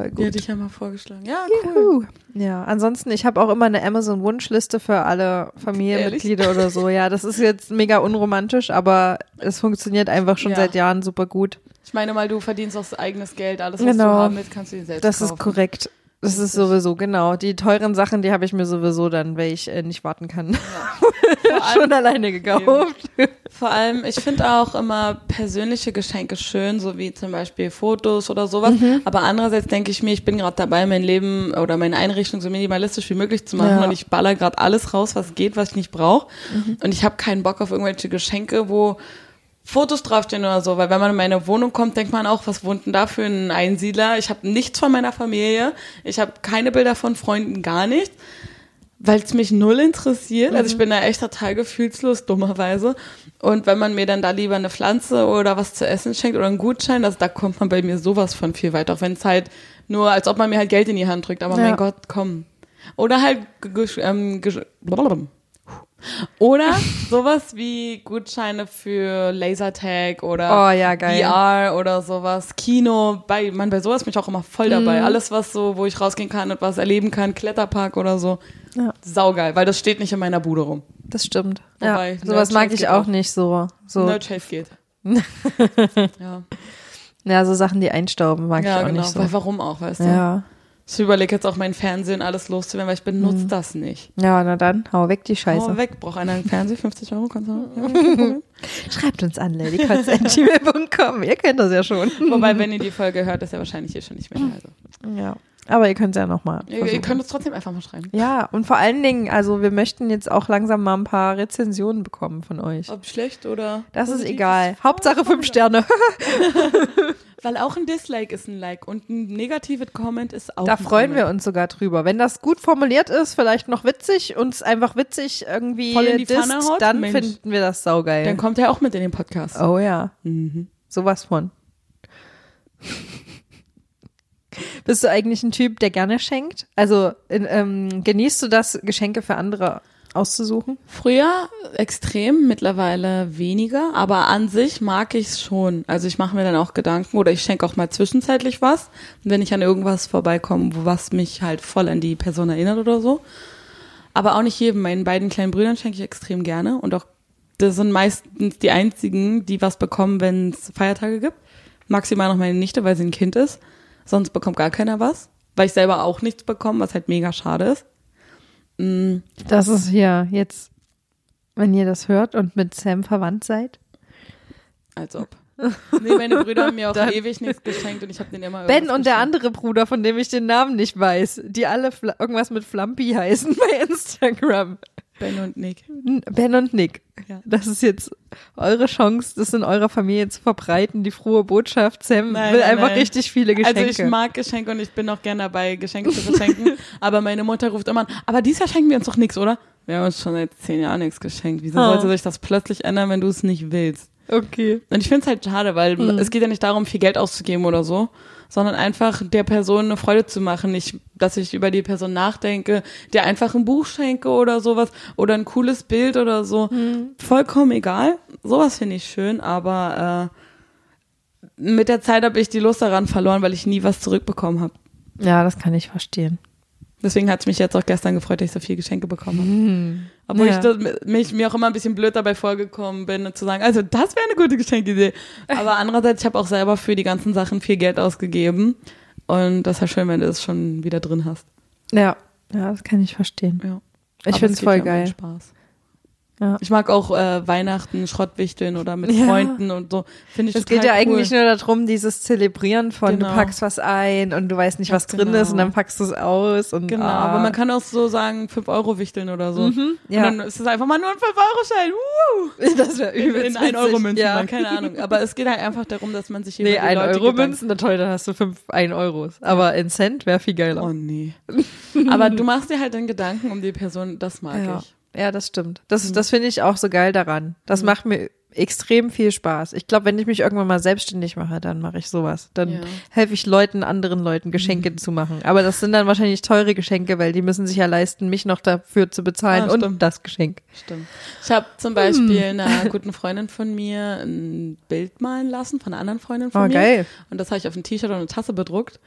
B: Voll gut.
A: hätte ich ja mal vorgeschlagen. Ja, cool.
B: Juhu. Ja, ansonsten, ich habe auch immer eine Amazon-Wunschliste für alle Familienmitglieder oder so. Ja, das ist jetzt mega unromantisch, aber es funktioniert einfach schon
A: Ja.
B: seit Jahren super gut.
A: Ich meine mal, du verdienst auch eigenes Geld, alles, was
B: Genau.
A: du haben willst, kannst du dir selbst
B: Das
A: kaufen.
B: ist korrekt. Das ist sowieso, genau. Die teuren Sachen, die habe ich mir sowieso dann, weil ich äh, nicht warten kann,
A: allem,
B: schon alleine gekauft.
A: vor allem, ich finde auch immer persönliche Geschenke schön, so wie zum Beispiel Fotos oder sowas.
B: Mhm.
A: Aber andererseits denke ich mir, ich bin gerade dabei, mein Leben oder meine Einrichtung so minimalistisch wie möglich zu machen
B: Ja.
A: und ich baller gerade alles raus, was geht, was ich nicht brauche.
B: Mhm.
A: Und ich habe keinen Bock auf irgendwelche Geschenke, wo Fotos draufstehen oder so, weil wenn man in meine Wohnung kommt, denkt man auch, was wohnt denn da für ein Einsiedler? Ich habe nichts von meiner Familie, ich habe keine Bilder von Freunden, gar nichts, weil es mich null interessiert. Also ich bin da echt total gefühlslos, dummerweise. Und wenn man mir dann da lieber eine Pflanze oder was zu essen schenkt oder einen Gutschein, also da kommt man bei mir sowas von viel weiter, auch wenn es halt nur, als ob man mir halt Geld in die Hand drückt, aber
B: Ja.
A: mein Gott, komm. Oder halt, ähm. Oder sowas wie Gutscheine für Lasertag oder
B: Oh, ja.
A: VR oder sowas, Kino, bei, man, bei sowas bin ich auch immer voll dabei. Alles, was so, wo ich rausgehen kann und was erleben kann, Kletterpark oder so.
B: Ja.
A: Saugeil, weil das steht nicht in meiner Bude rum.
B: Das stimmt.
A: Wobei,
B: ja, sowas mag ich auch
A: auch.
B: nicht so. So,
A: Nerd Chase geht. ja,
B: ja, so Sachen, die einstauben, mag
A: ja
B: ich auch
A: genau.
B: nicht so.
A: Weil warum auch, weißt du?
B: Ja.
A: Ich überlege jetzt auch mein Fernsehen alles loszuwerden, weil ich benutze
B: Mhm.
A: das nicht.
B: ja, na dann, hau weg die Scheiße.
A: Hau weg, braucht einer einen Fernseher, 50 Euro, kannst du ja, kein Problem.
B: Schreibt uns an, ladycots.gmail.com. Ihr kennt das ja schon.
A: Wobei, wenn ihr die Folge hört, ist ja wahrscheinlich hier schon nicht mehr. Also.
B: Ja. Aber ihr könnt es ja nochmal.
A: Ihr, ihr könnt es trotzdem einfach mal schreiben.
B: Ja, und vor allen Dingen, also wir möchten jetzt auch langsam mal ein paar Rezensionen bekommen von euch.
A: Ob schlecht oder.
B: Das ist egal.
A: ist
B: Hauptsache fünf. Sterne.
A: Weil auch ein Dislike ist ein Like und ein negatives Comment ist auch
B: Da
A: ein
B: freuen wir
A: Comment.
B: uns sogar drüber. Wenn das gut formuliert ist, vielleicht noch witzig, uns einfach witzig irgendwie
A: Voll in die
B: disst,
A: Pfanne haut?
B: dann
A: Mensch.
B: finden wir das saugeil.
A: Dann kommt er auch mit in den Podcast.
B: oh ja,
A: Mhm.
B: sowas von. Bist du eigentlich ein Typ, der gerne schenkt? Also ähm, genießt du das, Geschenke für andere auszusuchen?
A: Früher extrem, mittlerweile weniger, aber an sich mag ich es schon. Also ich mache mir dann auch Gedanken oder ich schenke auch mal zwischenzeitlich was, wenn ich an irgendwas vorbeikomme, was mich halt voll an die Person erinnert oder so. Aber auch nicht jedem. Meinen beiden kleinen Brüdern schenke ich extrem gerne und auch das sind meistens die einzigen, die was bekommen, wenn es Feiertage gibt. Maximal noch meine Nichte, weil sie ein Kind ist. Sonst bekommt gar keiner was, weil ich selber auch nichts bekomme, was halt mega schade ist. Mm,
B: Das ist hier jetzt, wenn ihr das hört und mit Sam verwandt seid.
A: als ob. Nee, meine Brüder haben mir auch
B: Dann-
A: ewig nichts geschenkt und ich habe denen immer
B: Ben und der
A: geschenkt.
B: andere Bruder, von dem ich den Namen nicht weiß, die alle Fla irgendwas mit Flumpy heißen bei Instagram.
A: Ben und Nick.
B: Ben und Nick.
A: Ja.
B: Das ist jetzt eure Chance, das in eurer Familie zu verbreiten, die frohe Botschaft. Sam
A: Nein,
B: will
A: nein,
B: einfach
A: nein.
B: richtig viele Geschenke.
A: Also ich mag Geschenke und ich bin auch gerne dabei, Geschenke zu verschenken. aber meine Mutter ruft immer an, aber dieses Jahr schenken wir uns doch nichts, oder? Wir haben uns schon seit zehn Jahren nichts geschenkt. Wieso
B: Oh.
A: sollte sich das plötzlich ändern, wenn du es nicht willst?
B: okay.
A: Und ich finde es halt schade, weil
B: Mhm.
A: es geht ja nicht darum, viel Geld auszugeben oder so, sondern einfach der Person eine Freude zu machen. Nicht, dass ich über die Person nachdenke, der einfach ein Buch schenke oder sowas oder ein cooles Bild oder so.
B: Mhm.
A: Vollkommen egal. Sowas finde ich schön, aber äh, mit der Zeit habe ich die Lust daran verloren, weil ich nie was zurückbekommen habe.
B: Ja, das kann ich verstehen.
A: Deswegen hat es mich jetzt auch gestern gefreut, dass ich so viel Geschenke bekommen habe. Obwohl
B: Ja.
A: ich mich, mir auch immer ein bisschen blöd dabei vorgekommen bin, zu sagen, also das wäre eine gute Geschenkidee. Aber andererseits, ich habe auch selber für die ganzen Sachen viel Geld ausgegeben. Und das ist ja schön, wenn du es schon wieder drin hast.
B: Ja, ja, das kann ich verstehen.
A: Ja.
B: Ich finde es voll geil.
A: Spaß.
B: Ja.
A: Ich mag auch äh, Weihnachten, Schrottwichteln oder mit
B: Ja.
A: Freunden und so. Finde ich
B: Es geht ja
A: cool.
B: eigentlich nur darum, dieses Zelebrieren von
A: Genau.
B: du packst was ein und du weißt nicht, was
A: Ja,
B: drin
A: genau.
B: ist und dann packst du es aus und
A: Genau,
B: ah.
A: aber man kann auch so sagen, 5 Euro wichteln oder so.
B: Mhm, ja.
A: Und dann ist es einfach mal nur ein 5-Euro-Schein. Uh!
B: das wäre
A: In,
B: übelst
A: in 1 Euro Münzen,
B: ja.
A: Keine Ahnung. Aber es geht halt einfach darum, dass man sich
B: Nee,
A: die
B: 1
A: Leute
B: Euro Münzen, na toll, dann hast du 5 1 Euros. Aber in Cent wäre viel geiler.
A: Oh nee. Aber du machst dir halt dann Gedanken um die Person, das mag ich.
B: Ja, das stimmt. Das, das finde ich auch so geil daran. Das macht mir extrem viel Spaß. Ich glaube, wenn ich mich irgendwann mal selbstständig mache, dann mache ich sowas. Dann
A: Ja.
B: helfe ich Leuten, anderen Leuten Geschenke zu machen. Aber das sind dann wahrscheinlich teure Geschenke, weil die müssen sich ja leisten, mich noch dafür zu bezahlen
A: Ah,
B: und das Geschenk.
A: Stimmt. Ich habe zum Beispiel einer guten Freundin von mir ein Bild malen lassen von einer anderen Freundin von
B: Oh,
A: mir.
B: geil.
A: Und das habe ich auf ein T-Shirt und eine Tasse bedruckt.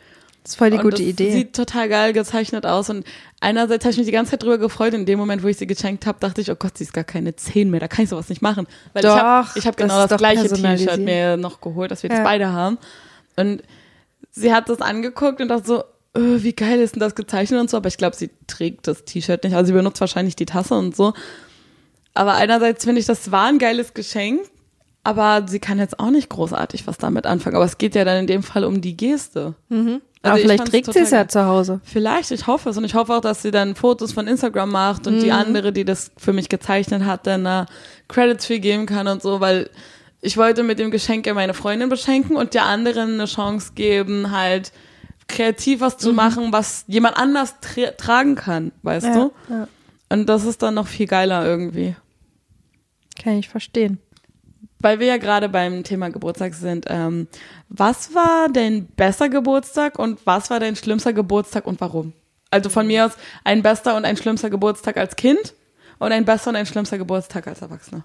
B: Das ist voll die
A: und
B: gute
A: das
B: Idee.
A: Sieht total geil gezeichnet aus. Und einerseits habe ich mich die ganze Zeit drüber gefreut. In dem Moment, wo ich sie geschenkt habe, dachte ich, oh Gott, sie ist gar keine 10 mehr. Da kann ich sowas nicht machen. Weil ich habe
B: Doch,
A: ich hab
B: das
A: genau das,
B: doch
A: gleiche. T-Shirt mir noch geholt, dass wir das
B: Ja.
A: beide haben. Und sie hat das angeguckt und dachte so, äh, wie geil ist denn das gezeichnet und so. Aber ich glaube, sie trägt das T-Shirt nicht. Also sie benutzt wahrscheinlich die Tasse und so. Aber einerseits finde ich, das war ein geiles Geschenk. Aber sie kann jetzt auch nicht großartig was damit anfangen. Aber es geht ja dann in dem Fall um die Geste.
B: aber
A: Also ich
B: vielleicht trägt sie es ja zu Hause.
A: Vielleicht, ich hoffe es. Und ich hoffe auch, dass sie dann Fotos von Instagram macht und
B: Mhm.
A: die andere, die das für mich gezeichnet hat, dann da Credits für geben kann und so, weil ich wollte mit dem Geschenk ja meine Freundin beschenken und der anderen eine Chance geben, halt kreativ was
B: Mhm.
A: zu machen, was jemand anders tra tragen kann, weißt du?
B: ja.
A: Und das ist dann noch viel geiler irgendwie.
B: Kann ich verstehen.
A: Weil wir ja gerade beim Thema Geburtstag sind, ähm, was war dein bester Geburtstag und was war dein schlimmster Geburtstag und warum? Also von mir aus ein bester und ein schlimmster Geburtstag als Kind und ein bester und ein schlimmster Geburtstag als Erwachsener.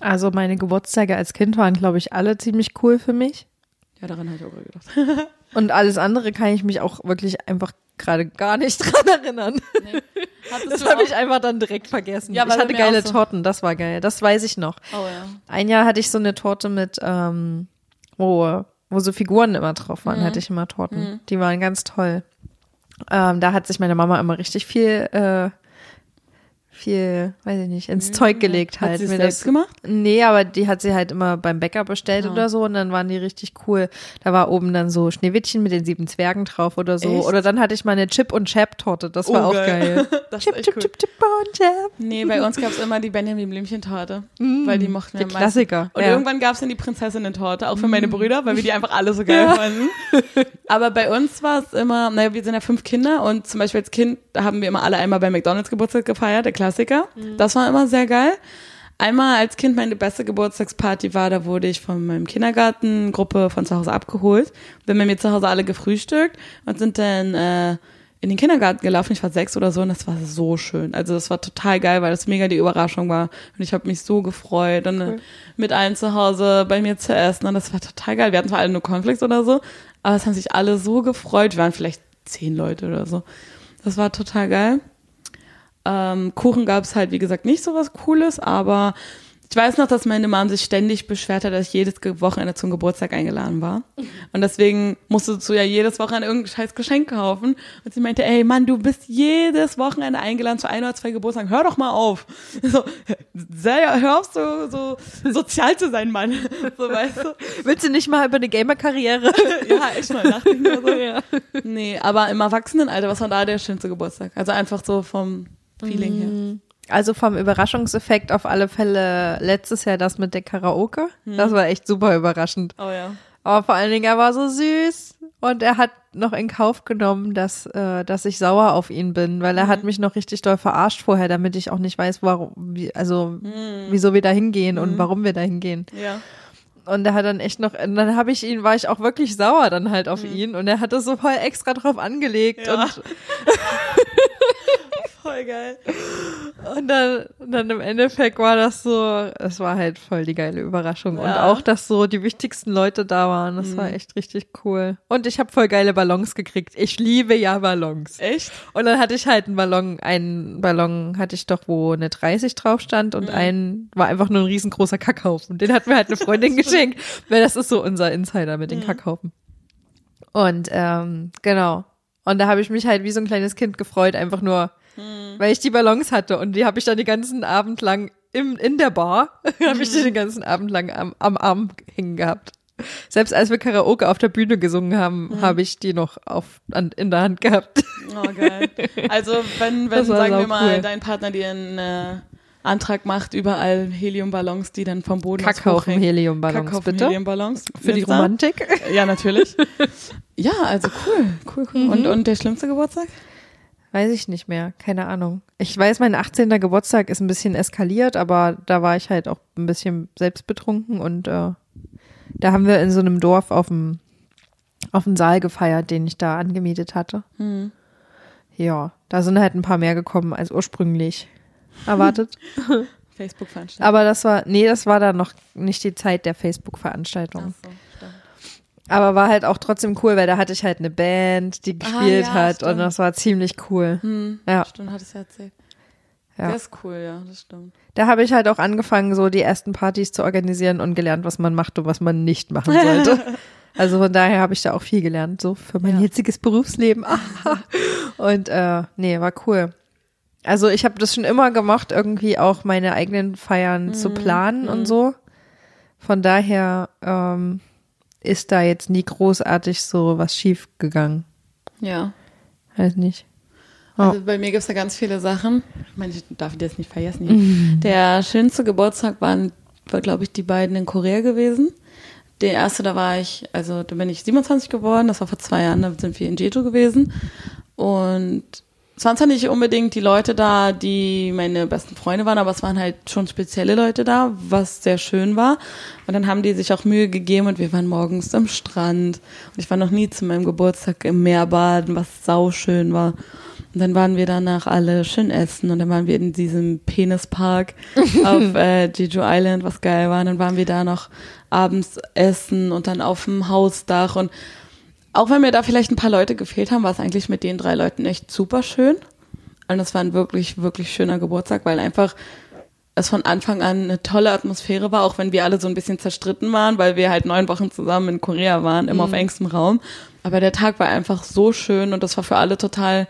B: Also meine Geburtstage als Kind waren, glaube ich, alle ziemlich cool für mich.
A: Ja, daran habe ich auch gedacht.
B: Und alles andere kann ich mich auch wirklich einfach gerade gar nicht dran erinnern.
A: Hattest
B: Das habe ich einfach dann direkt vergessen.
A: Ja,
B: ich hatte geile
A: so.
B: Torten, das war geil. Das weiß ich noch.
A: Oh ja.
B: Ein Jahr hatte ich so eine Torte mit, ähm, wo, wo so Figuren immer drauf waren, hatte ich immer Torten. Die waren ganz toll. Ähm, da hat sich meine Mama immer richtig viel, äh, viel, weiß ich nicht, ins Zeug gelegt halt.
A: Hat sie selbst
B: das,
A: gemacht?
B: Nee, aber die hat sie halt immer beim Bäcker bestellt
A: Ah.
B: oder so und dann waren die richtig cool. Da war oben dann so Schneewittchen mit den sieben Zwergen drauf oder so.
A: Echt?
B: Oder dann hatte ich mal eine Chip- und Chap-Torte, das war
A: Oh,
B: auch
A: geil.
B: geil. Chip, Chip,
A: cool.
B: Chip, Chip und Chap.
A: Nee, bei uns gab es immer die Benjamin Blümchen-Torte, weil die mochten wir
B: Mm. Klassiker,
A: Und
B: ja. Mm.
A: irgendwann gab es dann die Prinzessinnen-Torte, auch für meine Brüder, weil wir die einfach alle so geil fanden. Aber bei uns war es immer, naja, wir sind ja fünf Kinder und zum Beispiel als Kind haben wir immer alle einmal bei McDonalds Geburtstag gefeiert, der Klassiker. Das war immer sehr geil. Einmal als Kind meine beste Geburtstagsparty war, da wurde ich von meinem Kindergarten Gruppe von zu Hause abgeholt. Wir haben bei mir zu Hause alle gefrühstückt und sind dann äh, in den Kindergarten gelaufen. Ich war sechs oder so und das war so schön. Also das war total geil, weil das mega die Überraschung war. Und ich habe mich so gefreut und äh, mit allen zu Hause bei mir zu essen. Und das war total geil. Wir hatten zwar alle nur Cornflakes oder so, aber es haben sich alle so gefreut. Wir waren vielleicht zehn Leute oder so. Das war total geil. Ähm, Kuchen gab es halt, wie gesagt, nicht so was Cooles, aber Ich weiß noch, dass meine Mom sich ständig beschwert hat, dass ich jedes Wochenende zum Geburtstag eingeladen war. Und deswegen musstest du ja jedes Wochenende irgendein scheiß Geschenk kaufen. Und sie meinte, ey Mann, du bist jedes Wochenende eingeladen zu ein oder zwei Geburtstagen. Hör doch mal auf. So, sei, hör auf, so, so sozial zu sein, Mann. So, weißt du?
B: Willst du nicht mal über eine Gamer-Karriere?
A: Ja, echt mal nachdenken oder so. ja. Nee, aber im Erwachsenenalter, was war da der schönste Geburtstag? Also einfach so vom Feeling her.
B: Also vom Überraschungseffekt auf alle Fälle letztes Jahr das mit der Karaoke. Das war echt super überraschend.
A: Oh ja.
B: Aber vor allen Dingen, er war so süß und er hat noch in Kauf genommen, dass, äh, dass ich sauer auf ihn bin, weil er hat mich noch richtig doll verarscht vorher, damit ich auch nicht weiß, warum, wie, also wieso wir da hingehen und warum wir da hingehen.
A: Ja.
B: Und er hat dann echt noch, und dann habe ich ihn, war ich auch wirklich sauer dann halt auf ihn und er hat das so voll extra drauf angelegt
A: Ja.
B: und
A: Voll geil.
B: Und dann, dann im Endeffekt war das so, es war halt voll die geile Überraschung. Und
A: Ja.
B: auch, dass so die wichtigsten Leute da waren, das war echt richtig cool. Und ich habe voll geile Ballons gekriegt. Ich liebe ja Ballons.
A: Echt?
B: Und dann hatte ich halt einen Ballon, einen Ballon hatte ich doch, wo eine 30 drauf stand und einen war einfach nur ein riesengroßer Kackhaufen. Den hat mir halt eine Freundin geschenkt, weil das ist so unser Insider mit den Kackhaufen. Und ähm, genau. Und da habe ich mich halt wie so ein kleines Kind gefreut, einfach nur, weil ich die Ballons hatte und die habe ich dann den ganzen Abend lang im, in der Bar, habe ich die den ganzen Abend lang am, am Arm hängen gehabt. Selbst als wir Karaoke auf der Bühne gesungen haben, habe ich die noch auf, an, in der Hand gehabt.
A: Oh, geil. Also, wenn, wenn sagen wir mal,
B: cool.
A: dein Partner dir einen äh, Antrag macht, überall Heliumballons, die dann vom Boden
B: Kackhaufen. Heliumballons,
A: Kackhaufen
B: bitte.
A: Heliumballons.
B: Für die
A: Jetzt da?
B: Romantik.
A: Ja, natürlich. ja, also cool, cool, cool.
B: Mhm.
A: Und, und der schlimmste Geburtstag?
B: Weiß ich nicht mehr, keine Ahnung. Ich weiß, mein 18. Geburtstag ist ein bisschen eskaliert, aber da war ich halt auch ein bisschen selbstbetrunken und äh, da haben wir in so einem Dorf auf dem auf dem Saal gefeiert, den ich da angemietet hatte.
A: Hm.
B: Ja, da sind halt ein paar mehr gekommen als ursprünglich erwartet.
A: Facebook-Veranstaltung.
B: aber das war, nee, das war dann noch nicht die Zeit der Facebook-Veranstaltung.
A: So.
B: Aber war halt auch trotzdem cool, weil da hatte ich halt eine Band, die gespielt
A: ja,
B: hat
A: stimmt.
B: und das war ziemlich cool.
A: Hm,
B: Ja.
A: Stimmt, hattest du ja erzählt.
B: Ja.
A: Das ist cool, ja, das stimmt.
B: Da habe ich halt auch angefangen, so die ersten Partys zu organisieren und gelernt, was man macht und was man nicht machen sollte. also von daher habe ich da auch viel gelernt, so für mein
A: Ja.
B: jetziges Berufsleben. und äh, nee, war cool. Also ich habe das schon immer gemacht, irgendwie auch meine eigenen Feiern zu planen und so. Von daher ähm, ist da jetzt nie großartig so was schief gegangen.
A: Ja.
B: Weiß nicht.
A: Also bei mir gibt's da ganz viele Sachen. Ich meine, ich darf die jetzt nicht vergessen. Hier. Der schönste Geburtstag waren, war, glaube ich, die beiden in Korea gewesen. Der erste, da war ich, also da bin ich 27 geworden, das war vor zwei Jahren, da sind wir in Jeju gewesen. Und es waren zwar nicht unbedingt die Leute da, die meine besten Freunde waren, aber es waren halt schon spezielle Leute da, was sehr schön war. Und dann haben die sich auch Mühe gegeben und wir waren morgens am Strand. Und ich war noch nie zu meinem Geburtstag im Meer baden, was sauschön war. Und dann waren wir danach alle schön essen und dann waren wir in diesem Penispark auf äh, Jeju Island, was geil war. Und dann waren wir da noch abends essen und dann auf dem Hausdach und auch wenn mir da vielleicht ein paar Leute gefehlt haben, war es eigentlich mit den drei Leuten echt super schön. Und es war ein wirklich, wirklich schöner Geburtstag, weil einfach es von Anfang an eine tolle Atmosphäre war, auch wenn wir alle so ein bisschen zerstritten waren, weil wir halt neun Wochen zusammen in Korea waren, immer auf engstem Raum. Aber der Tag war einfach so schön und das war für alle total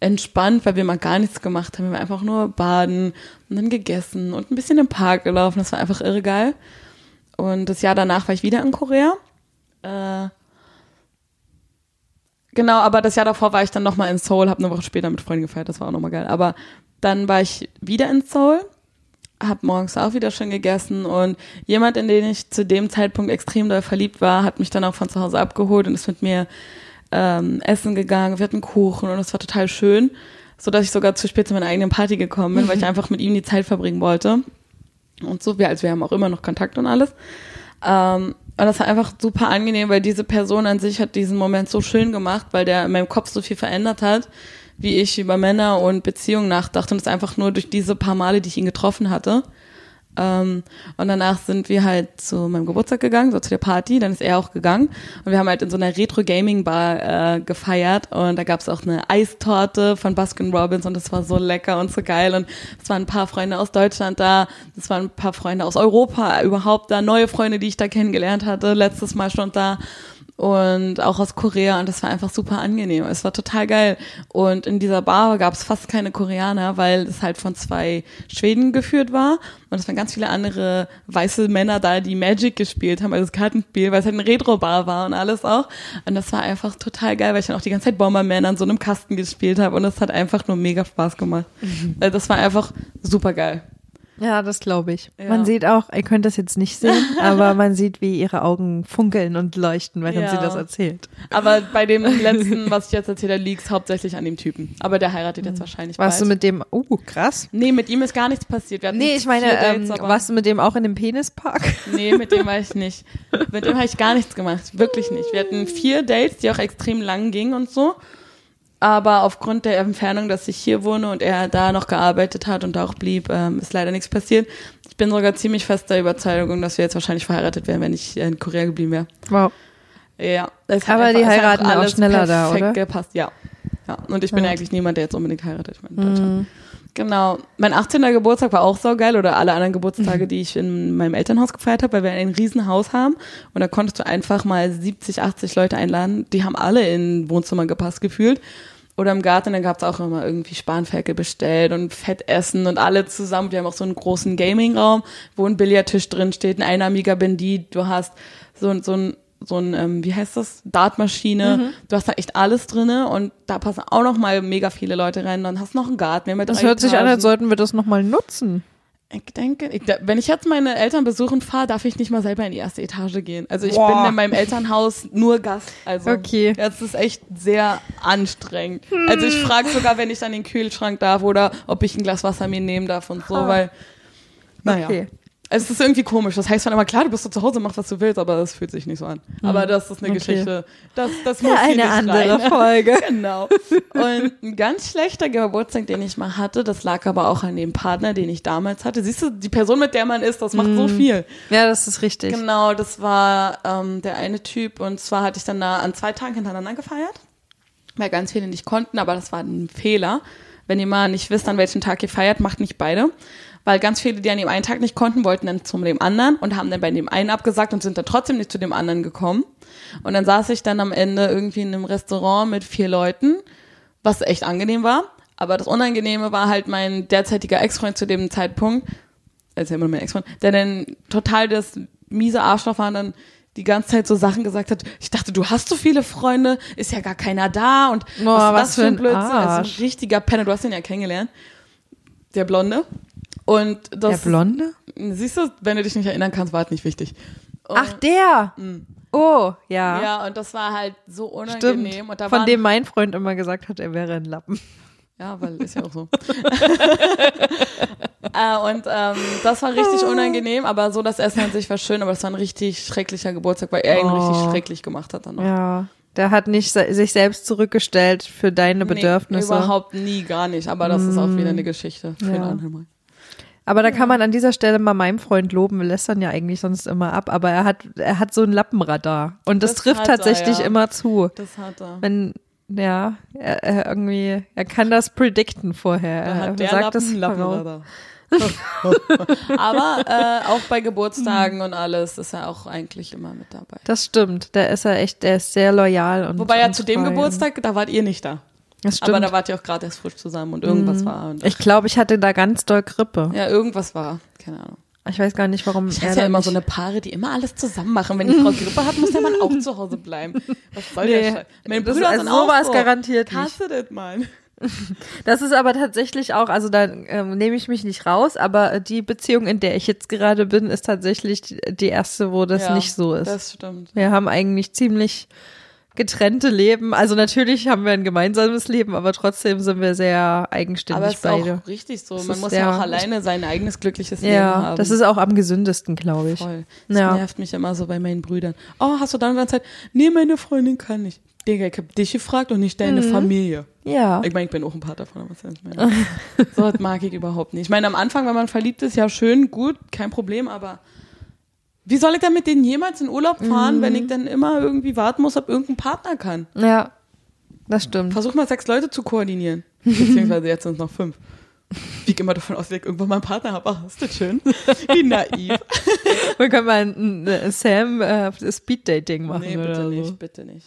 A: entspannt, weil wir mal gar nichts gemacht haben. Wir waren einfach nur baden und dann gegessen und ein bisschen im Park gelaufen. Das war einfach irre geil. Und das Jahr danach war ich wieder in Korea. Äh, Genau, aber das Jahr davor war ich dann nochmal in Seoul, habe eine Woche später mit Freunden gefeiert, das war auch nochmal geil. Aber dann war ich wieder in Seoul, habe morgens auch wieder schön gegessen und jemand, in den ich zu dem Zeitpunkt extrem doll verliebt war, hat mich dann auch von zu Hause abgeholt und ist mit mir ähm, essen gegangen. Wir hatten Kuchen und es war total schön, so dass ich sogar zu spät zu meiner eigenen Party gekommen bin, weil ich einfach mit ihm die Zeit verbringen wollte. Und so, wir, also wir haben auch immer noch Kontakt und alles. Ähm, und das war einfach super angenehm, weil diese Person an sich hat diesen Moment so schön gemacht, weil der in meinem Kopf so viel verändert hat, wie ich über Männer und Beziehungen nachdachte und es einfach nur durch diese paar Male, die ich ihn getroffen hatte, Ähm, und danach sind wir halt zu meinem Geburtstag gegangen, so zu der Party, dann ist er auch gegangen. Und wir haben halt in so einer Retro-Gaming-Bar äh, gefeiert. Und da gab es auch eine Eistorte von Baskin Robbins und das war so lecker und so geil. Und es waren ein paar Freunde aus Deutschland da, es waren ein paar Freunde aus Europa überhaupt da, neue Freunde, die ich da kennengelernt hatte, letztes Mal schon da und auch aus Korea und das war einfach super angenehm. Es war total geil. Und in dieser Bar gab es fast keine Koreaner, weil es halt von zwei Schweden geführt war und es waren ganz viele andere weiße Männer da, die Magic gespielt haben, also das Kartenspiel, weil es halt eine Retro-Bar war und alles auch. Und das war einfach total geil, weil ich dann auch die ganze Zeit Bomberman an so einem Kasten gespielt habe und es hat einfach nur mega Spaß gemacht. Mhm. Das war einfach super geil.
B: Ja, das glaube ich. Ja. Man sieht auch, ihr könnt das jetzt nicht sehen, aber man sieht, wie ihre Augen funkeln und leuchten, während ja. sie das erzählt.
A: Aber bei dem letzten, was ich jetzt erzähle, liegt es hauptsächlich an dem Typen. Aber der heiratet jetzt wahrscheinlich
B: Warst bald. du mit dem, oh, krass.
A: Nee, mit ihm ist gar nichts passiert.
B: Wir nee, ich meine, Dates, ähm, warst du mit dem auch in dem Penispark?
A: Nee, mit dem war ich nicht. Mit dem habe ich gar nichts gemacht. Wirklich nicht. Wir hatten vier Dates, die auch extrem lang gingen und so aber aufgrund der Entfernung, dass ich hier wohne und er da noch gearbeitet hat und da auch blieb, ähm, ist leider nichts passiert. Ich bin sogar ziemlich fest der Überzeugung, dass wir jetzt wahrscheinlich verheiratet wären, wenn ich in Korea geblieben wäre.
B: Wow.
A: Ja.
B: Aber die heiraten auch schneller da, oder?
A: gepasst, ja. ja. Und ich bin ja. eigentlich niemand, der jetzt unbedingt heiratet in Deutschland. Mhm. Genau. Mein 18. Geburtstag war auch so geil oder alle anderen Geburtstage, mhm. die ich in meinem Elternhaus gefeiert habe, weil wir ein Riesenhaus haben und da konntest du einfach mal 70, 80 Leute einladen. Die haben alle in Wohnzimmer gepasst gefühlt. Oder im Garten, dann gab es auch immer irgendwie Spanferkel bestellt und Fettessen und alle zusammen. Wir haben auch so einen großen Gaming-Raum, wo ein Billardtisch drin steht, ein Amiga Bandit, du hast so, so ein so ein, ähm, wie heißt das, Dartmaschine. Mhm. Du hast da echt alles drinne und da passen auch noch mal mega viele Leute rein. Dann hast du noch einen Garten.
B: Mit das hört sich an, als sollten wir das noch mal nutzen.
A: Ich denke, ich, wenn ich jetzt meine Eltern besuchen fahre, darf ich nicht mal selber in die erste Etage gehen. Also ich Boah. bin in meinem Elternhaus nur Gast. Also
B: okay.
A: das ist echt sehr anstrengend. Hm. Also ich frage sogar, wenn ich dann den Kühlschrank darf oder ob ich ein Glas Wasser mir nehmen darf und so, weil naja. Okay es ist irgendwie komisch. Das heißt dann immer, klar, du bist so zu Hause, mach was du willst, aber das fühlt sich nicht so an. Mhm. Aber das ist eine okay. Geschichte. Das, das muss ja,
B: eine andere rein. Folge.
A: genau. Und ein ganz schlechter Geburtstag, den ich mal hatte, das lag aber auch an dem Partner, den ich damals hatte. Siehst du, die Person, mit der man ist, das macht mhm. so viel.
B: Ja, das ist richtig.
A: Genau, das war ähm, der eine Typ. Und zwar hatte ich dann da an zwei Tagen hintereinander gefeiert, weil ganz viele nicht konnten, aber das war ein Fehler. Wenn ihr mal nicht wisst, an welchem Tag ihr feiert, macht nicht beide weil ganz viele, die an dem einen Tag nicht konnten, wollten dann zu dem anderen und haben dann bei dem einen abgesagt und sind dann trotzdem nicht zu dem anderen gekommen. Und dann saß ich dann am Ende irgendwie in einem Restaurant mit vier Leuten, was echt angenehm war. Aber das Unangenehme war halt mein derzeitiger Ex-Freund zu dem Zeitpunkt, also immer mein Ex-Freund, der dann total das miese Arschloch war und dann die ganze Zeit so Sachen gesagt hat. Ich dachte, du hast so viele Freunde, ist ja gar keiner da und
B: oh, was, was für ein Blödsinn.
A: Also ein richtiger Penner, du hast ihn ja kennengelernt. Der Blonde. Und das,
B: der Blonde?
A: Siehst du, wenn du dich nicht erinnern kannst, war halt nicht wichtig.
B: Und, Ach, der! Mh. Mm. Oh, ja.
A: Ja, und das war halt so unangenehm.
B: Stimmt.
A: Und da
B: Von dem mein Freund immer gesagt hat, er wäre ein Lappen.
A: Ja, weil ist ja auch so. äh, und ähm, das war richtig unangenehm, aber so das Essen an sich war schön, aber es war ein richtig schrecklicher Geburtstag, weil er ihn oh. richtig schrecklich gemacht hat dann noch.
B: Ja. Der hat nicht sich selbst zurückgestellt für deine Bedürfnisse.
A: Nee, überhaupt nie, gar nicht. Aber das mm. ist auch wieder eine Geschichte für ja. den anderen
B: aber da kann man an dieser Stelle mal meinem Freund loben. Wir lästern ja eigentlich sonst immer ab, aber er hat, er hat so ein Lappenradar. Und das, das trifft tatsächlich er, ja. immer zu.
A: Das hat er.
B: Wenn, ja, er, er irgendwie, er kann das predikten vorher.
A: Da
B: er
A: hat der sagt Lappen, Lappenradar. aber äh, auch bei Geburtstagen und alles ist er auch eigentlich immer mit dabei.
B: Das stimmt. Da ist er echt, der ist sehr loyal und.
A: Wobei ja zu dem Geburtstag, da wart ihr nicht da. Das stimmt. Aber da wart ihr auch gerade erst frisch zusammen und irgendwas mhm. war. Und
B: ich glaube, ich hatte da ganz doll Grippe.
A: Ja, irgendwas war. Keine Ahnung.
B: Ich weiß gar nicht, warum.
A: Ich er ja immer so eine Paare, die immer alles zusammen machen. Wenn die Frau Grippe hat, muss der Mann auch zu Hause bleiben. Was soll nee, der Scheiß?
B: Meine Brüder das, sind also auch so. garantiert
A: nicht. Hast du das mal?
B: Das ist aber tatsächlich auch, also da ähm, nehme ich mich nicht raus, aber die Beziehung, in der ich jetzt gerade bin, ist tatsächlich die erste, wo das ja, nicht so ist.
A: Das stimmt.
B: Wir haben eigentlich ziemlich getrennte Leben. Also natürlich haben wir ein gemeinsames Leben, aber trotzdem sind wir sehr eigenständig
A: Aber es ist
B: beide.
A: auch richtig so.
B: Das
A: Man
B: ist
A: muss
B: ja-
A: ja auch alleine sein eigenes glückliches Leben
B: ja,
A: haben.
B: das ist auch am gesündesten, glaube ich.
A: voll. Das
B: Ja.
A: nervt mich immer so bei meinen Brüdern. Oh, hast du dann dann Zeit? Nee, meine Freundin kann nicht. Digga, ich hab dich gefragt und nicht deine Familie.
B: Ja.
A: Ich meine, ich bin auch ein Part davon, aber ich meine? so was mag ich überhaupt nicht. Ich meine, am Anfang, wenn man verliebt ist, ja schön, gut, kein Problem, aber wie soll ich dann mit denen jemals in Urlaub fahren, wenn ich dann immer irgendwie warten muss, ob irgendein Partner kann?
B: Ja, das stimmt.
A: Versuch mal sechs Leute zu koordinieren. Beziehungsweise jetzt sind es noch fünf. Wie ich immer davon aus, dass ich irgendwann mal einen Partner habe. Ach, ist das schön. Wie naiv.
B: Wir können mal ein, ein Sam äh, Speed-Dating machen
A: Nee, bitte
B: oder so.
A: nicht, bitte nicht.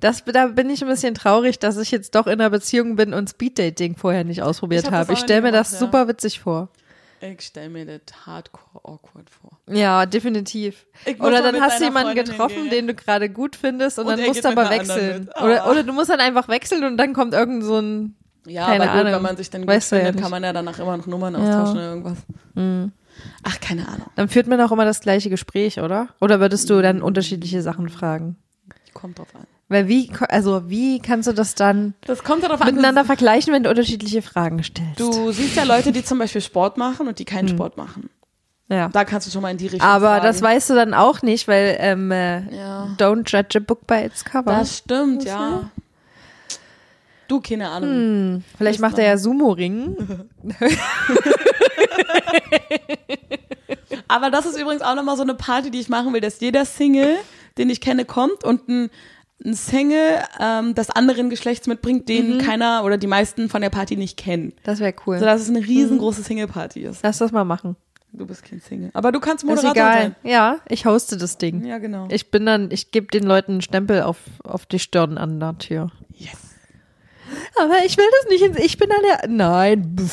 B: Das, da bin ich ein bisschen traurig, dass ich jetzt doch in einer Beziehung bin und Speed-Dating vorher nicht ausprobiert
A: Ich hab das
B: habe. Ich stelle mir das
A: gemacht, ja.
B: super witzig vor.
A: Ich stelle mir das hardcore awkward vor.
B: Ja, definitiv. Oder dann hast du jemanden
A: Freundin
B: getroffen,
A: hingehen.
B: den du gerade gut findest und,
A: Und
B: dann musst du aber wechseln.
A: mit.
B: Oder, oder du musst dann einfach wechseln und dann kommt irgend so ein
A: Ja,
B: Keine
A: aber gut,
B: Ahnung.
A: wenn man sich dann
B: Weißt du ja
A: findet,
B: nicht.
A: kann man ja danach immer noch Nummern
B: Ja.
A: austauschen oder irgendwas. Ach, keine Ahnung.
B: Dann führt man auch immer das gleiche Gespräch, oder? Oder würdest du dann unterschiedliche Sachen fragen?
A: Kommt drauf an.
B: Weil wie, also wie kannst du das dann
A: Das kommt ja darauf an.
B: miteinander vergleichen, wenn du unterschiedliche Fragen stellst?
A: Du siehst ja Leute, die zum Beispiel Sport machen und die keinen Sport machen.
B: Ja.
A: Da kannst du schon mal in die Richtung
B: Aber
A: fragen.
B: das weißt du dann auch nicht, weil ähm, äh,
A: Ja.
B: don't judge a book by its cover.
A: Das stimmt, ja. Du, keine Ahnung.
B: Hm, vielleicht macht er ja Sumo-Ring.
A: Aber das ist übrigens auch nochmal so eine Party, die ich machen will, dass jeder Single, den ich kenne, kommt und ein, ein Single ähm, des anderen Geschlechts mitbringt, den keiner oder die meisten von der Party nicht kennen.
B: Das wäre cool.
A: Sodass es eine riesengroße Single-Party ist.
B: Lass das mal machen.
A: Du bist kein Single. Aber du kannst
B: Ist
A: Moderator
B: egal.
A: sein.
B: Ja, ich hoste das Ding.
A: Ja, genau.
B: Ich bin dann, ich gebe den Leuten einen Stempel auf, auf die Stirn an der Tür.
A: Yes.
B: Aber ich will das nicht. ins- Ich bin der. Nein.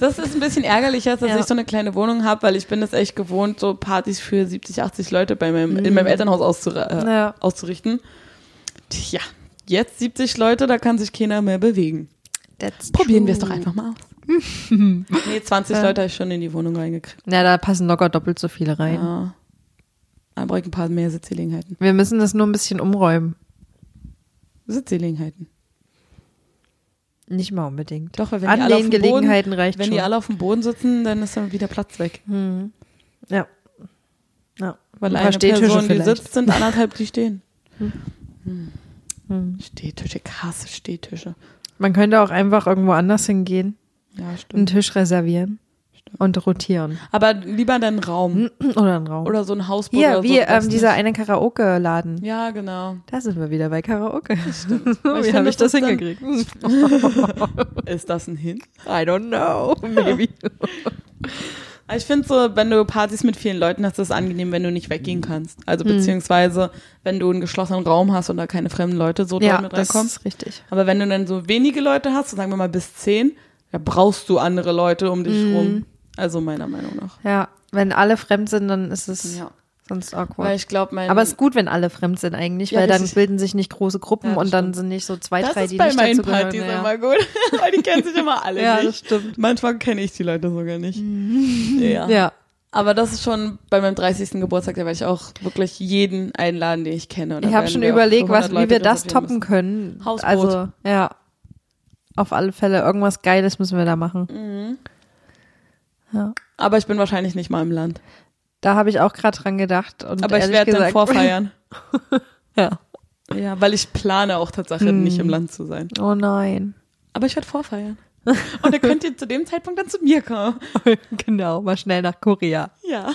A: Das ist ein bisschen ärgerlich jetzt, dass
B: Ja.
A: ich so eine kleine Wohnung habe, weil ich bin es echt gewohnt, so Partys für 70, 80 Leute bei meinem, in meinem Elternhaus auszur äh,
B: Ja.
A: auszurichten. Tja, jetzt 70 Leute, da kann sich keiner mehr bewegen.
B: That's
A: Probieren wir es doch einfach mal aus. Nee, 20 Leute habe ich schon in die Wohnung reingekriegt.
B: Ja, da passen locker doppelt so viele rein.
A: Ja. Da brauche ich ein paar mehr Sitzgelegenheiten.
B: Wir müssen das nur ein bisschen umräumen.
A: Sitzgelegenheiten.
B: Nicht mal unbedingt.
A: Doch, weil wenn die alle auf dem Boden,
B: reicht
A: wenn
B: schon.
A: die alle auf dem Boden sitzen, dann ist dann wieder Platz weg.
B: ja. Ja.
A: Weil
B: Ein
A: eine
B: Stehtische
A: Person, die
B: vielleicht.
A: sitzt, sind anderthalb, die stehen. Hm. Stehtische, ich hasse Stehtische.
B: Man könnte auch einfach irgendwo anders hingehen,
A: Ja,
B: einen
A: stimmt.
B: Tisch reservieren und rotieren.
A: Aber lieber dann Raum.
B: Oder einen Raum.
A: Oder so ein Hausboot so.
B: wie
A: darfst
B: ähm, dieser eine Karaoke-Laden.
A: Ja, genau.
B: Da sind wir wieder bei Karaoke.
A: Ich
B: Wie habe ich das
A: das
B: hingekriegt?
A: Ist das ein Hin?
B: I don't know. Maybe.
A: Ich finde so, wenn du Partys mit vielen Leuten hast, ist es angenehm, wenn du nicht weggehen kannst. Also beziehungsweise, wenn du einen geschlossenen Raum hast und da keine fremden Leute so
B: ja,
A: mit
B: das
A: reinkommen.
B: ist richtig.
A: Aber wenn du dann so wenige Leute hast, so sagen wir mal bis zehn, da brauchst du andere Leute um dich rum. Also meiner Meinung nach.
B: Ja, wenn alle fremd sind, dann ist es
A: Ja.
B: sonst
A: Weil
B: awkward.
A: ich glaube, mein.
B: Aber es ist gut, wenn alle fremd sind eigentlich,
A: Ja,
B: weil dann bilden sich nicht große Gruppen
A: Ja, das
B: und dann
A: stimmt.
B: sind nicht so zwei,
A: das
B: drei,
A: ist
B: die
A: bei
B: nicht
A: meinen
B: dazu gehören.
A: Partys
B: ja.
A: immer gut. Weil die kennen sich immer alle
B: Ja, das
A: nicht.
B: stimmt.
A: Manchmal kenne ich die Leute sogar nicht. Ja.
B: Ja.
A: Aber das ist schon bei meinem 30. Geburtstag, da werde ich auch wirklich jeden einladen, den ich kenne.
B: Ich habe schon überlegt, was,
A: 100
B: wie wir das toppen
A: müssen.
B: können.
A: Hausboot.
B: Also, ja. Auf alle Fälle, irgendwas Geiles müssen wir da machen.
A: Mhm.
B: Ja.
A: Aber ich bin wahrscheinlich nicht mal im Land.
B: Da habe ich auch gerade dran gedacht.
A: Aber ich werde dann vorfeiern.
B: Ja.
A: Ja, weil ich plane auch tatsächlich
B: Hm.
A: nicht im Land zu sein.
B: Oh nein.
A: Aber ich werde vorfeiern. Und dann könnt ihr zu dem Zeitpunkt dann zu mir kommen.
B: genau, mal schnell nach Korea.
A: Ja.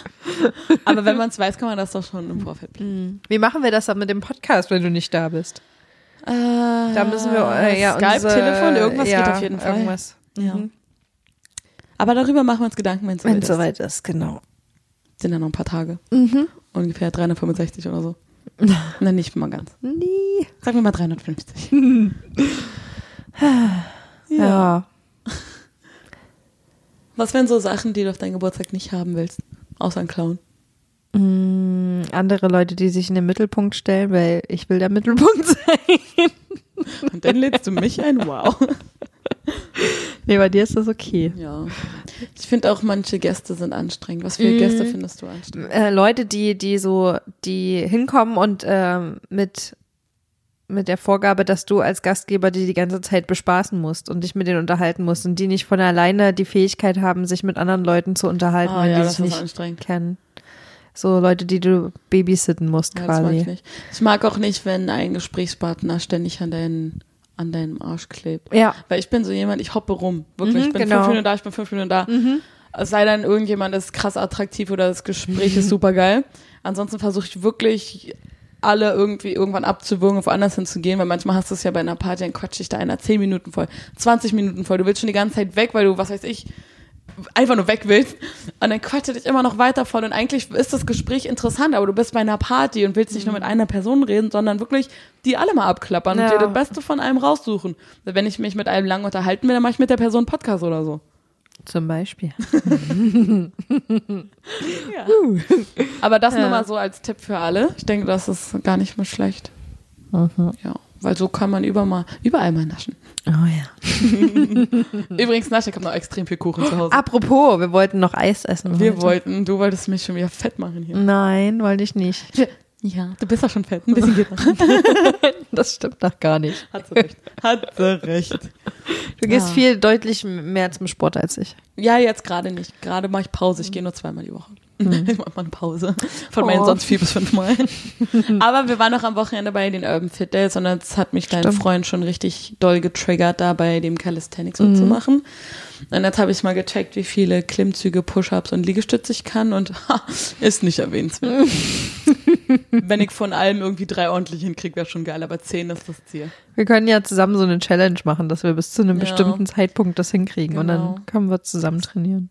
A: Aber wenn man es weiß, kann man das doch schon im Vorfeld planen.
B: Wie machen wir das dann mit dem Podcast, wenn du nicht da bist?
A: Da
B: müssen wir äh, ja
A: Skype,
B: unsere-
A: Telefon, irgendwas
B: ja,
A: geht auf jeden Fall.
B: Irgendwas.
A: Ja.
B: Mhm.
A: Aber darüber machen wir uns Gedanken, wenn es
B: Wenn
A: soweit
B: es
A: ist.
B: soweit ist, genau.
A: Sind dann noch ein paar Tage.
B: Mhm.
A: Ungefähr 365 oder so. Nein, nicht mal ganz.
B: Nee.
A: Sagen wir mal 350.
B: Ja.
A: Was wären so Sachen, die du auf deinen Geburtstag nicht haben willst? Außer ein Clown.
B: Mm, andere Leute, die sich in den Mittelpunkt stellen, weil ich will der Mittelpunkt sein.
A: Und dann lädst du mich ein. Wow.
B: Nee, bei dir ist das okay.
A: Ja. Ich finde auch, manche Gäste sind anstrengend. Was für
B: Mhm.
A: Gäste findest du anstrengend?
B: Äh, Leute, die, die so, die hinkommen und ähm, mit mit der Vorgabe, dass du als Gastgeber die die ganze Zeit bespaßen musst und dich mit denen unterhalten musst und die nicht von alleine die Fähigkeit haben, sich mit anderen Leuten zu unterhalten,
A: Ah, ja,
B: die sich nicht
A: anstrengend.
B: kennen. So Leute, die du babysitten musst
A: Ja, das mag ich
B: quasi.
A: nicht. Ich mag auch nicht, wenn ein Gesprächspartner ständig an deinen an deinem Arsch klebt.
B: Ja.
A: Weil ich bin so jemand, ich hoppe rum. Wirklich.
B: Mhm,
A: ich bin
B: genau.
A: fünf Minuten da, ich bin fünf Minuten da. Es sei denn, irgendjemand ist krass attraktiv oder das Gespräch ist super geil. Ansonsten versuche ich wirklich alle irgendwie irgendwann abzuwürgen, woanders hinzugehen, weil manchmal hast du es ja bei einer Party, dann quatscht dich da einer 10 Minuten voll, 20 Minuten voll. Du willst schon die ganze Zeit weg, weil du, was weiß ich, einfach nur weg willst. Und dann quatscht er dich immer noch weiter voll. Und eigentlich ist das Gespräch interessant, aber du bist bei einer Party und willst nicht nur mit einer Person reden, sondern wirklich die alle mal abklappern
B: Ja.
A: und dir das Beste von einem raussuchen. Wenn ich mich mit einem lang unterhalten will, dann mache ich mit der Person einen Podcast oder so.
B: Zum Beispiel.
A: Ja. Aber das
B: Ja.
A: nur mal so als Tipp für alle. Ich denke, das ist gar nicht mehr schlecht. Ja, weil so kann man über mal, überall mal naschen.
B: Oh ja.
A: Übrigens, ich habe noch extrem viel Kuchen zu Hause.
B: Apropos, wir wollten noch Eis essen.
A: Wir
B: heute.
A: wollten, du wolltest mich schon wieder fett machen hier.
B: Nein, wollte ich nicht.
A: Ja, du bist doch schon fett. Ein bisschen geht noch.
B: Das stimmt doch gar nicht.
A: Hat sie recht. Hat sie recht.
B: Du gehst
A: Ja.
B: viel deutlich mehr zum Sport als ich.
A: Ja, jetzt gerade nicht. Gerade mache ich Pause. Ich gehe nur zweimal die Woche. Ich mache mal eine Pause. Von meinen
B: Oh.
A: sonst vier bis fünf Mal. Aber wir waren noch am Wochenende bei den Urban Fit Days und das hat mich dein. Freund schon richtig doll getriggert, da bei dem Calisthenics mitzumachen. Und jetzt habe ich mal gecheckt, wie viele Klimmzüge, Push-Ups und Liegestütze ich kann und ha, ist nicht erwähnenswert. Wenn ich von allem irgendwie drei ordentlich hinkriege, wäre schon geil, aber zehn ist das Ziel.
B: Wir können ja zusammen so eine Challenge machen, dass wir bis zu einem
A: Ja.
B: bestimmten Zeitpunkt das hinkriegen und
A: Genau.
B: dann können wir zusammen trainieren.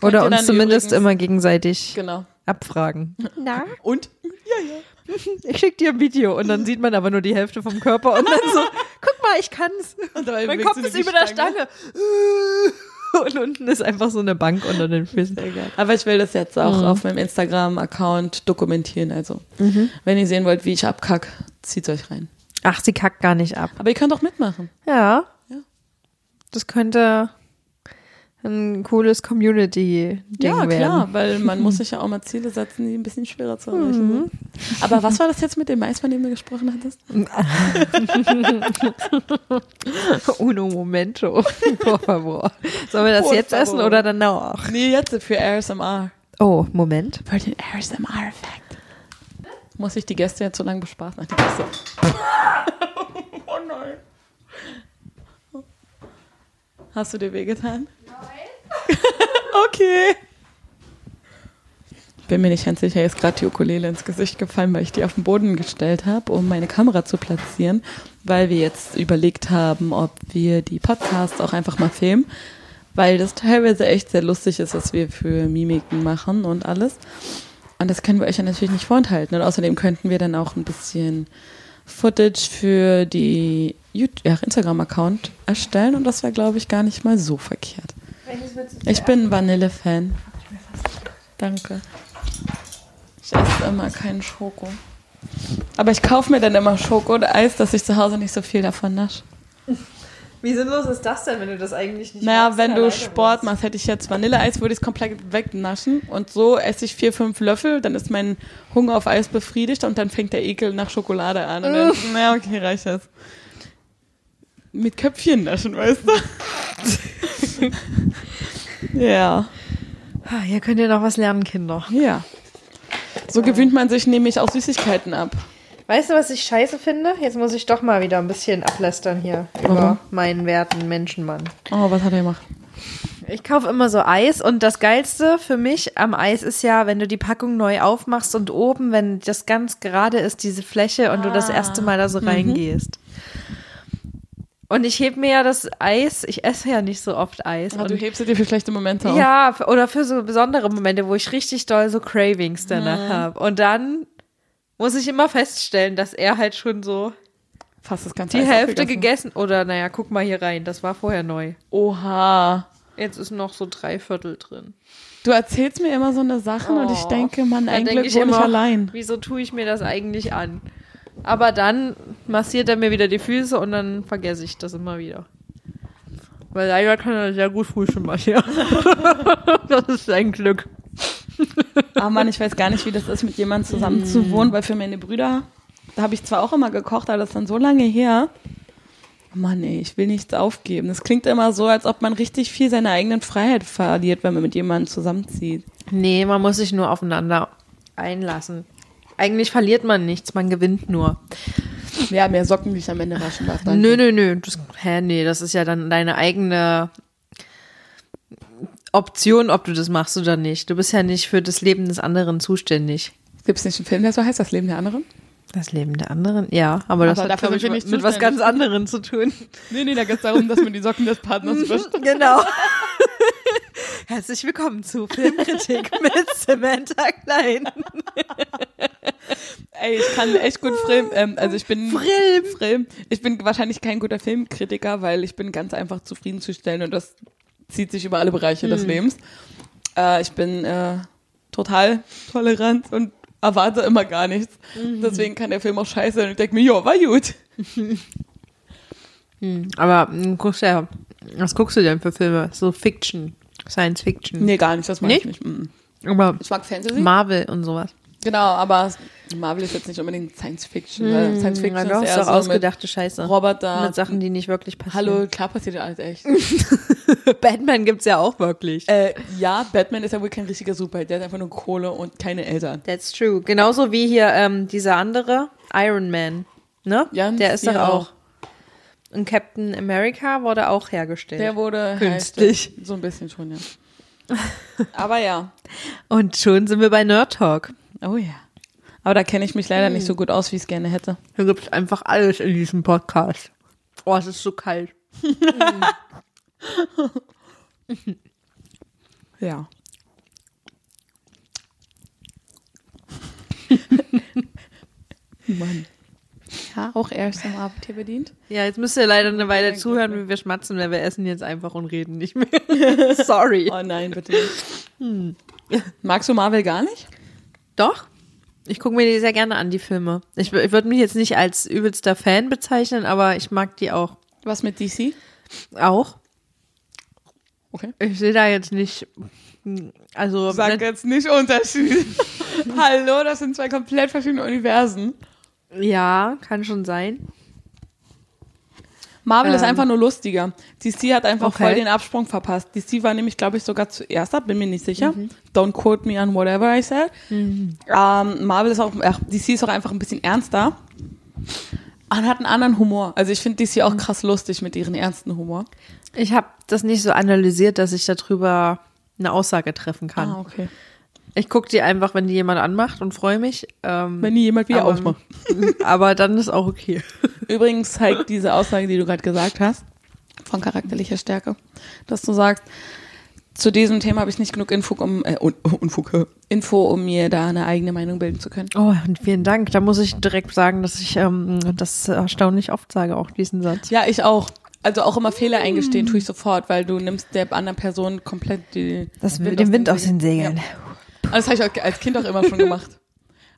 A: Das
B: Oder uns zumindest
A: übrigens-
B: immer gegenseitig
A: Genau.
B: abfragen. Na?
A: Und? Ja, ja.
B: Ich schick dir ein Video und dann sieht man aber nur die Hälfte vom Körper und dann so, guck mal, ich kann's. Mein Kopf ist über der Stange. Und unten ist einfach so eine Bank unter den Füßen.
A: Aber ich will das jetzt
B: Mhm.
A: auch auf meinem Instagram-Account dokumentieren. Also, wenn ihr sehen wollt, wie ich abkack, zieht euch rein.
B: Ach, sie kackt gar nicht ab.
A: Aber ihr könnt auch mitmachen.
B: Ja.
A: Ja.
B: Das könnte ein cooles Community-Ding
A: ja,
B: werden.
A: klar, weil man muss sich ja auch mal Ziele setzen, die ein bisschen schwerer zu erreichen sind. Aber was war das jetzt mit dem Mais, von dem du gesprochen hattest?
B: Uno momento, por favor. Sollen wir das
A: Por
B: jetzt
A: favor.
B: essen oder danach?
A: Nee, jetzt für ASMR.
B: Oh, Moment.
A: Für den ASMR-Effekt. Muss ich die Gäste jetzt so lange bespaßen? Ach, die Gäste. oh nein. Hast du dir wehgetan? Okay. Bin mir nicht ganz sicher, ist gerade die Ukulele ins Gesicht gefallen, weil ich die auf den Boden gestellt habe, um meine Kamera zu platzieren, weil wir jetzt überlegt haben, ob wir die Podcasts auch einfach mal filmen, weil das teilweise echt sehr lustig ist, was wir für Mimiken machen und alles. Und das können wir euch ja natürlich nicht vorenthalten. Und außerdem könnten wir dann auch ein bisschen Footage für die ja, Instagram-Account erstellen und das wäre, glaube ich, gar nicht mal so verkehrt. Ich bin ein Vanille-Fan. Danke. Ich esse immer keinen Schoko. Aber ich kaufe mir dann immer Schoko und Eis, dass ich zu Hause nicht so viel davon nasche.
B: Wie sinnlos ist das denn, wenn du das eigentlich nicht
A: Naja, wenn du Sport machst, hätte ich jetzt Vanilleeis, würde ich es komplett wegnaschen. Und so esse ich vier, fünf Löffel, dann ist mein Hunger auf Eis befriedigt und dann fängt der Ekel nach Schokolade an. Und dann, naja, okay, reicht das. Mit Köpfchen naschen, weißt du? ja,
B: Ah, Hier könnt ihr noch was lernen, Kinder.
A: ja. So gewöhnt man sich nämlich auch Süßigkeiten ab.
B: Weißt du, was ich scheiße finde? Jetzt muss ich doch mal wieder ein bisschen ablästern hier über
A: Warum?
B: meinen werten Menschenmann.
A: Oh, was hat er gemacht?
B: Ich kaufe immer so Eis und das Geilste für mich am Eis ist ja, wenn du die Packung neu aufmachst und oben, wenn das ganz gerade ist, diese Fläche und du das erste Mal da so reingehst. Und ich heb mir ja das Eis, ich esse ja nicht so oft Eis.
A: Ah,
B: und
A: du hebst dir für schlechte Momente auf.
B: ja, oder für so besondere Momente, wo ich richtig doll so Cravings danach habe. Und dann muss ich immer feststellen, dass er halt schon so
A: Fast das ganze
B: die
A: Eis
B: Hälfte gegessen. Oder naja, guck mal hier rein, das war vorher neu.
A: Oha.
B: Jetzt ist noch so drei Viertel drin.
A: Du erzählst mir immer so eine Sachen und ich
B: Oh.
A: denke, man,
B: denk ich
A: wohne ich allein.
B: Wieso tue ich mir das eigentlich an? Aber dann massiert er mir wieder die Füße und dann vergesse ich das immer wieder. Weil leider kann er sehr gut Frühstück machen. Ja. das ist sein Glück.
A: Ah Mann, ich weiß gar nicht, wie das ist, mit jemandem zusammen zu wohnen, weil für meine Brüder da habe ich zwar auch immer gekocht, aber das ist dann so lange her. Mann, ey, ich will nichts aufgeben. Das klingt immer so, als ob man richtig viel seiner eigenen Freiheit verliert, wenn man mit jemandem zusammenzieht.
B: Nee, man muss sich nur aufeinander einlassen. Eigentlich verliert man nichts, man gewinnt nur.
A: Ja, mehr Socken, die ich am Ende waschen darf.
B: Nö, nö, nö. Das, hä, nee, das ist ja dann deine eigene Option, ob du das machst oder nicht. Du bist ja nicht für das Leben des anderen zuständig.
A: Gibt es nicht einen Film, der so heißt, das Leben der anderen?
B: Das Leben der anderen? Ja, aber das
A: Aber
B: hat,
A: dafür
B: glaub
A: sind wir
B: ich,
A: nicht
B: mit was ganz anderem zu tun.
A: Nee, nee, da geht es darum, dass man die Socken des Partners wäscht.
B: Genau. Herzlich willkommen zu Filmkritik mit Samantha Klein.
A: Ey, ich kann echt gut Film, ähm, also ich bin
B: Film.
A: Film. Ich bin wahrscheinlich kein guter Filmkritiker, weil ich bin ganz einfach zufriedenzustellen und das zieht sich über alle Bereiche des Lebens. Äh, ich bin äh, total tolerant und erwarte immer gar nichts. Deswegen kann der Film auch scheiße sein und ich denke mir, ja, war gut.
B: Aber mm, guckst ja, was guckst du denn für Filme? So Fiction, Science Fiction.
A: Nee, gar nicht, das mag ich
B: Nicht?
A: nicht. Mhm.
B: Aber
A: Ich mag Fantasy.
B: Marvel und sowas.
A: Genau, aber Marvel ist jetzt nicht unbedingt Science Fiction, weil Science Fiction
B: Ja, du
A: ist eher
B: doch
A: so mit
B: ausgedachte Scheiße.
A: Roboter.
B: Mit Sachen, die nicht wirklich passieren.
A: Hallo, klar passiert ja alles echt.
B: Batman gibt's ja auch wirklich.
A: äh, ja, Batman ist ja wohl kein richtiger Superheld, der hat einfach nur Kohle und keine Eltern.
B: That's true. Genauso wie hier ähm, dieser andere, Iron Man. Ne?
A: Ja,
B: der ist doch
A: ja,
B: auch. Und Captain America wurde auch hergestellt.
A: Der wurde
B: Künstlich.
A: So ein bisschen schon, ja. Aber ja.
B: Und schon sind wir bei Nerd Talk.
A: Oh ja. Aber da kenne ich mich leider nicht so gut aus, wie ich es gerne hätte.
B: Hier gibt's einfach alles in diesem Podcast. Oh, es ist so kalt.
A: Ja. Mann. Ja, auch erst am Abend hier bedient.
B: Ja, jetzt müsst ihr leider eine Weile zuhören, wie wir schmatzen, weil wir essen jetzt einfach und reden nicht mehr. Sorry.
A: Oh nein, bitte nicht. Magst du Marvel gar nicht?
B: Doch. Ich gucke mir die sehr gerne an, die Filme. Ich, ich würde mich jetzt nicht als übelster Fan bezeichnen, aber ich mag die auch.
A: Was mit DC?
B: Auch.
A: Okay.
B: Ich sehe da jetzt nicht. Also,
A: Sag jetzt nicht Unterschied. Hallo, das sind zwei komplett verschiedene Universen.
B: ja, kann schon sein.
A: Marvel ist
B: Ähm.
A: einfach nur lustiger. DC hat einfach
B: Okay.
A: voll den Absprung verpasst. DC war nämlich, glaube ich, sogar zuerst da, bin mir nicht sicher.
B: Mhm.
A: Don't quote me on whatever I said. Ähm, Marvel ist auch, ach, DC ist auch einfach ein bisschen ernster. Und hat einen anderen Humor. Also ich finde DC
B: Mhm.
A: auch krass lustig mit ihren ernsten Humor.
B: Ich habe das nicht so analysiert, dass ich darüber eine Aussage treffen kann.
A: Ah, okay.
B: Ich gucke die einfach, wenn die jemand anmacht und freue mich. Ähm,
A: Wenn die jemand wieder
B: aber,
A: ausmacht.
B: aber dann ist auch okay.
A: Übrigens zeigt diese Aussage, die du gerade gesagt hast, von charakterlicher Stärke, dass du sagst, zu diesem Thema habe ich nicht genug Info, um, äh, Un- Unfug, Info, um mir da eine eigene Meinung bilden zu können.
B: Oh, und vielen Dank. Da muss ich direkt sagen, dass ich ähm, das erstaunlich oft sage, auch diesen Satz.
A: Ja, ich auch. Also auch immer Fehler eingestehen tue ich sofort, weil du nimmst der anderen Person komplett die,
B: Das, den Wind aus den Segeln.
A: Ja. Das habe ich auch als Kind auch immer schon gemacht.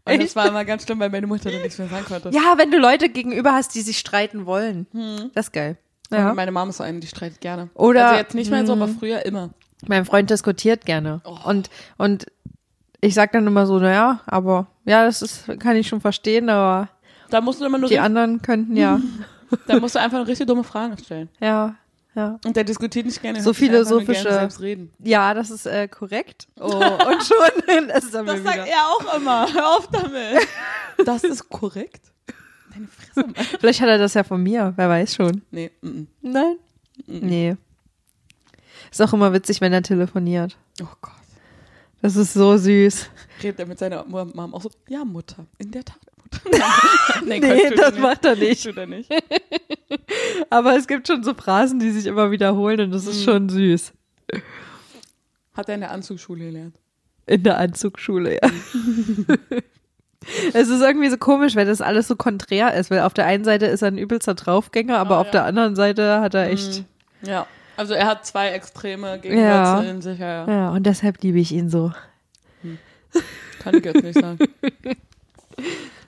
A: Und das war immer ganz schlimm, weil meine Mutter dann nichts mehr sagen konnte.
B: Ja, wenn du Leute gegenüber hast, die sich streiten wollen. Das ist geil. Ja.
A: Und meine Mama ist so eine, die streitet gerne.
B: Oder-
A: also jetzt nicht mehr so, aber früher immer.
B: Mein Freund diskutiert gerne.
A: Oh.
B: Und, und ich sag dann immer so, naja, aber ja, das ist, kann ich schon verstehen, aber
A: Da musst du immer nur,
B: die anderen könnten ja,
A: da musst du einfach richtig dumme Fragen stellen.
B: ja, ja.
A: Und der diskutiert nicht gerne.
B: So philosophische-
A: gerne selbst reden.
B: Ja, das ist äh, korrekt. Oh, und schon, das ist
A: Das
B: wieder.
A: sagt er auch immer. Hör auf damit. Das ist korrekt. Deine Fresse, Mann.
B: Vielleicht hat er das ja von mir, wer weiß schon.
A: Nee, mm, mm.
B: Nein? Nee. Ist auch immer witzig, wenn er telefoniert.
A: oh Gott.
B: Das ist so süß.
A: Redet er mit seiner Mom auch so, ja, Mutter, in der Tat,
B: Nee,
A: tut
B: das
A: er
B: macht er nicht.
A: Tut er nicht.
B: Aber es gibt schon so Phrasen, die sich immer wiederholen und das ist schon süß.
A: Hat er in der Anzugsschule gelernt.
B: In der Anzugsschule, ja. es ist irgendwie so komisch, weil das alles so konträr ist, weil auf der einen Seite ist er ein übelster Draufgänger, aber auf
A: ja.
B: der anderen Seite hat er echt.
A: Ja. Also er hat zwei extreme Gegensätze
B: Ja.
A: in sich, ja, ja.
B: Ja, und deshalb liebe ich ihn so.
A: Kann ich jetzt nicht sagen.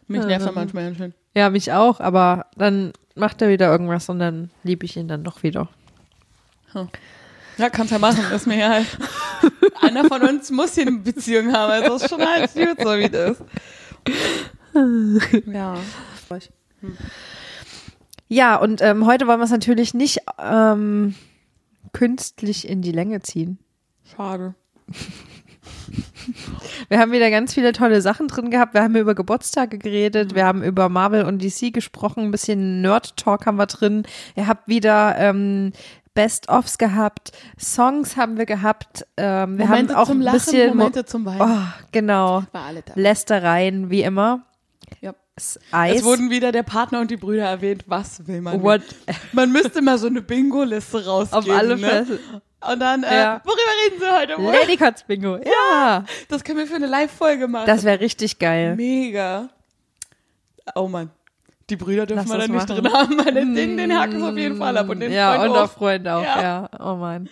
A: Mich nervt er manchmal ganz schön.
B: Ja, mich auch, aber dann macht er wieder irgendwas und dann liebe ich ihn dann doch wieder.
A: Ja, kannst ja machen, ist mir ja halt. Einer von uns muss hier eine Beziehung haben, also ist schon halt gut, so wie das ist. Ja.
B: Ja, und ähm, heute wollen wir es natürlich nicht ähm, künstlich in die Länge ziehen.
A: Schade.
B: Wir haben wieder ganz viele tolle Sachen drin gehabt. Wir haben über Geburtstage geredet, wir haben über Marvel und DC gesprochen, ein bisschen Nerd-Talk haben wir drin. Ihr habt wieder ähm, Best-ofs gehabt, Songs haben wir gehabt. Ähm, wir
A: Momente
B: haben auch ein
A: Lachen,
B: bisschen Mo-
A: Momente zum Weinen.
B: Oh, genau.
A: War alle da.
B: Lästereien, wie immer.
A: Ja.
B: Eis.
A: Es wurden wieder der Partner und die Brüder erwähnt. Was will man?
B: What?
A: Man müsste mal so eine Bingo-Liste rausgeben.
B: Auf alle
A: ne? Und dann, äh,
B: Ja.
A: worüber reden Sie heute? wohl?
B: Lady Cuts Bingo. Ja.
A: Das können wir für eine Live-Folge machen.
B: Das wäre richtig geil.
A: Mega. Oh Mann. Die Brüder dürfen
B: Lass
A: wir da nicht
B: machen.
A: drin haben, weil den, den, den haken sie auf jeden Fall ab und den
B: ja,
A: Freund
B: und
A: auch.
B: Freund auch.
A: Ja.
B: Ja. Oh Mann.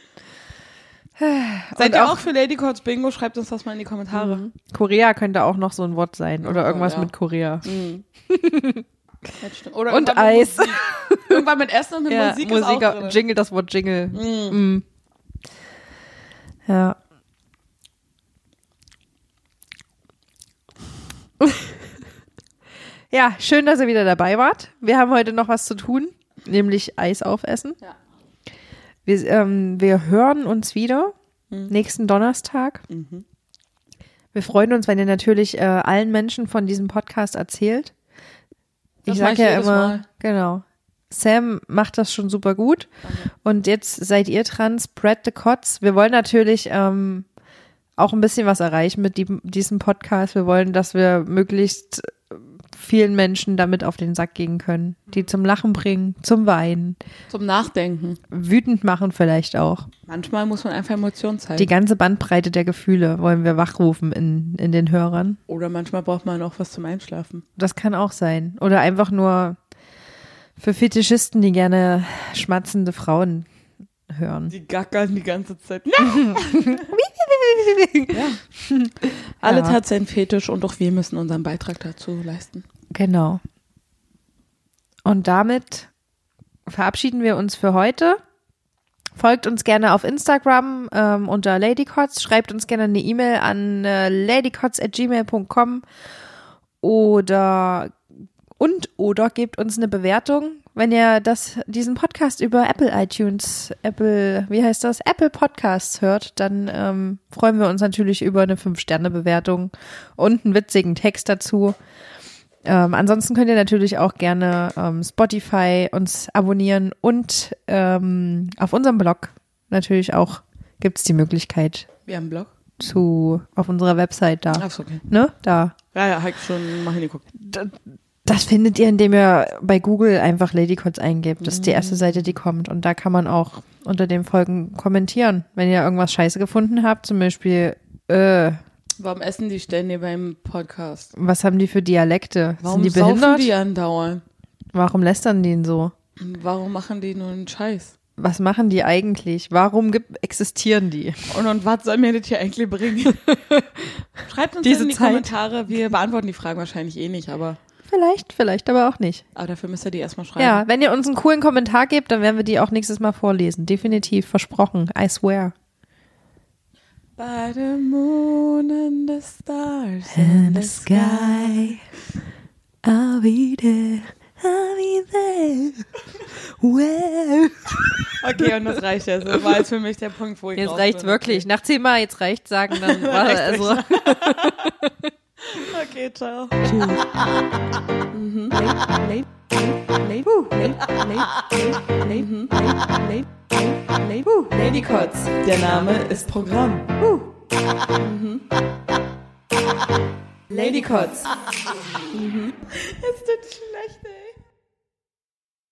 A: Seid ihr
B: auch-
A: auch für Lady Courts Bingo? Schreibt uns das mal in die Kommentare.
B: Korea könnte auch noch so ein Wort sein oder
A: Oh,
B: irgendwas
A: ja.
B: mit Korea.
A: Oder
B: Und
A: mit
B: Eis.
A: Irgendwann mit Essen und mit
B: Ja,
A: Musik,
B: Musik. Jingle, das Wort Jingle. Mm. Ja. ja, schön, dass ihr wieder dabei wart. Wir haben heute noch was zu tun, nämlich Eis aufessen.
A: Ja.
B: Wir, ähm, wir hören uns wieder
A: Mhm.
B: nächsten Donnerstag. Wir freuen uns, wenn ihr natürlich äh, allen Menschen von diesem Podcast erzählt.
A: Das
B: ich
A: mach
B: sag
A: ich
B: ja immer,
A: Mal.
B: genau. Sam macht das schon super gut. Und jetzt seid ihr dran, spread the cots. Wir wollen natürlich ähm, auch ein bisschen was erreichen mit die, diesem Podcast. Wir wollen, dass wir möglichst vielen Menschen damit auf den Sack gehen können, die zum Lachen bringen, zum Weinen,
A: Zum Nachdenken.
B: wütend machen vielleicht auch.
A: Manchmal muss man einfach Emotionen zeigen.
B: Die ganze Bandbreite der Gefühle wollen wir wachrufen in, in den Hörern.
A: Oder manchmal braucht man auch was zum Einschlafen.
B: Das kann auch sein. Oder einfach nur für Fetischisten, die gerne schmatzende Frauen hören.
A: Die gackern die ganze Zeit. ja. Alles
B: Ja.
A: hat seinen Fetisch und auch wir müssen unseren Beitrag dazu leisten.
B: Genau. Und damit verabschieden wir uns für heute. Folgt uns gerne auf Instagram ähm, unter ladycots. Schreibt uns gerne eine E-Mail an äh, ladycots.gmail.com oder und oder gebt uns eine Bewertung, wenn ihr das, diesen Podcast über Apple iTunes, Apple, wie heißt das, Apple Podcasts hört, dann ähm, freuen wir uns natürlich über eine 5-Sterne-Bewertung und einen witzigen Text dazu. Ähm, ansonsten könnt ihr natürlich auch gerne ähm, Spotify uns abonnieren und ähm, auf unserem Blog natürlich auch gibt es die Möglichkeit
A: Wir haben einen Blog.
B: zu auf unserer Website da.
A: Achso, okay.
B: Ne? Da.
A: Ja, ja, hab ich schon mal hingeguckt.
B: Das findet ihr, indem ihr bei Google einfach Ladycots eingebt. Das ist die erste Seite, die kommt. Und da kann man auch unter den Folgen kommentieren. Wenn ihr irgendwas scheiße gefunden habt, zum Beispiel, äh,
A: Warum essen die ständig beim Podcast?
B: was haben die für Dialekte?
A: Warum
B: Sind die
A: saufen
B: behindert?
A: die andauernd?
B: Warum lästern die ihn so?
A: Warum machen die nur einen Scheiß?
B: Was machen die eigentlich? Warum gibt, existieren die?
A: Und, und was soll mir das hier eigentlich bringen? Schreibt uns
B: Diese
A: in die
B: Zeit.
A: Kommentare. Wir beantworten die Fragen wahrscheinlich eh nicht, aber,
B: Vielleicht, vielleicht aber auch nicht.
A: aber dafür müsst ihr die erstmal schreiben.
B: Ja, wenn ihr uns einen coolen Kommentar gebt, dann werden wir die auch nächstes Mal vorlesen. Definitiv, versprochen. I swear.
A: By the moon and the stars in the sky.
B: I'll be there. I'll be there. Well.
A: Okay, und das reicht ja. So war jetzt für mich der Punkt, wo ich
B: Jetzt
A: raus
B: reicht's
A: bin.
B: wirklich. Nach zehnmal jetzt reicht sagen, dann war
A: Reicht's
B: also.
A: Okay, ciao. Lady Kotz, der Name ist Programm. Lady Kotz. Es tut schlecht, ey.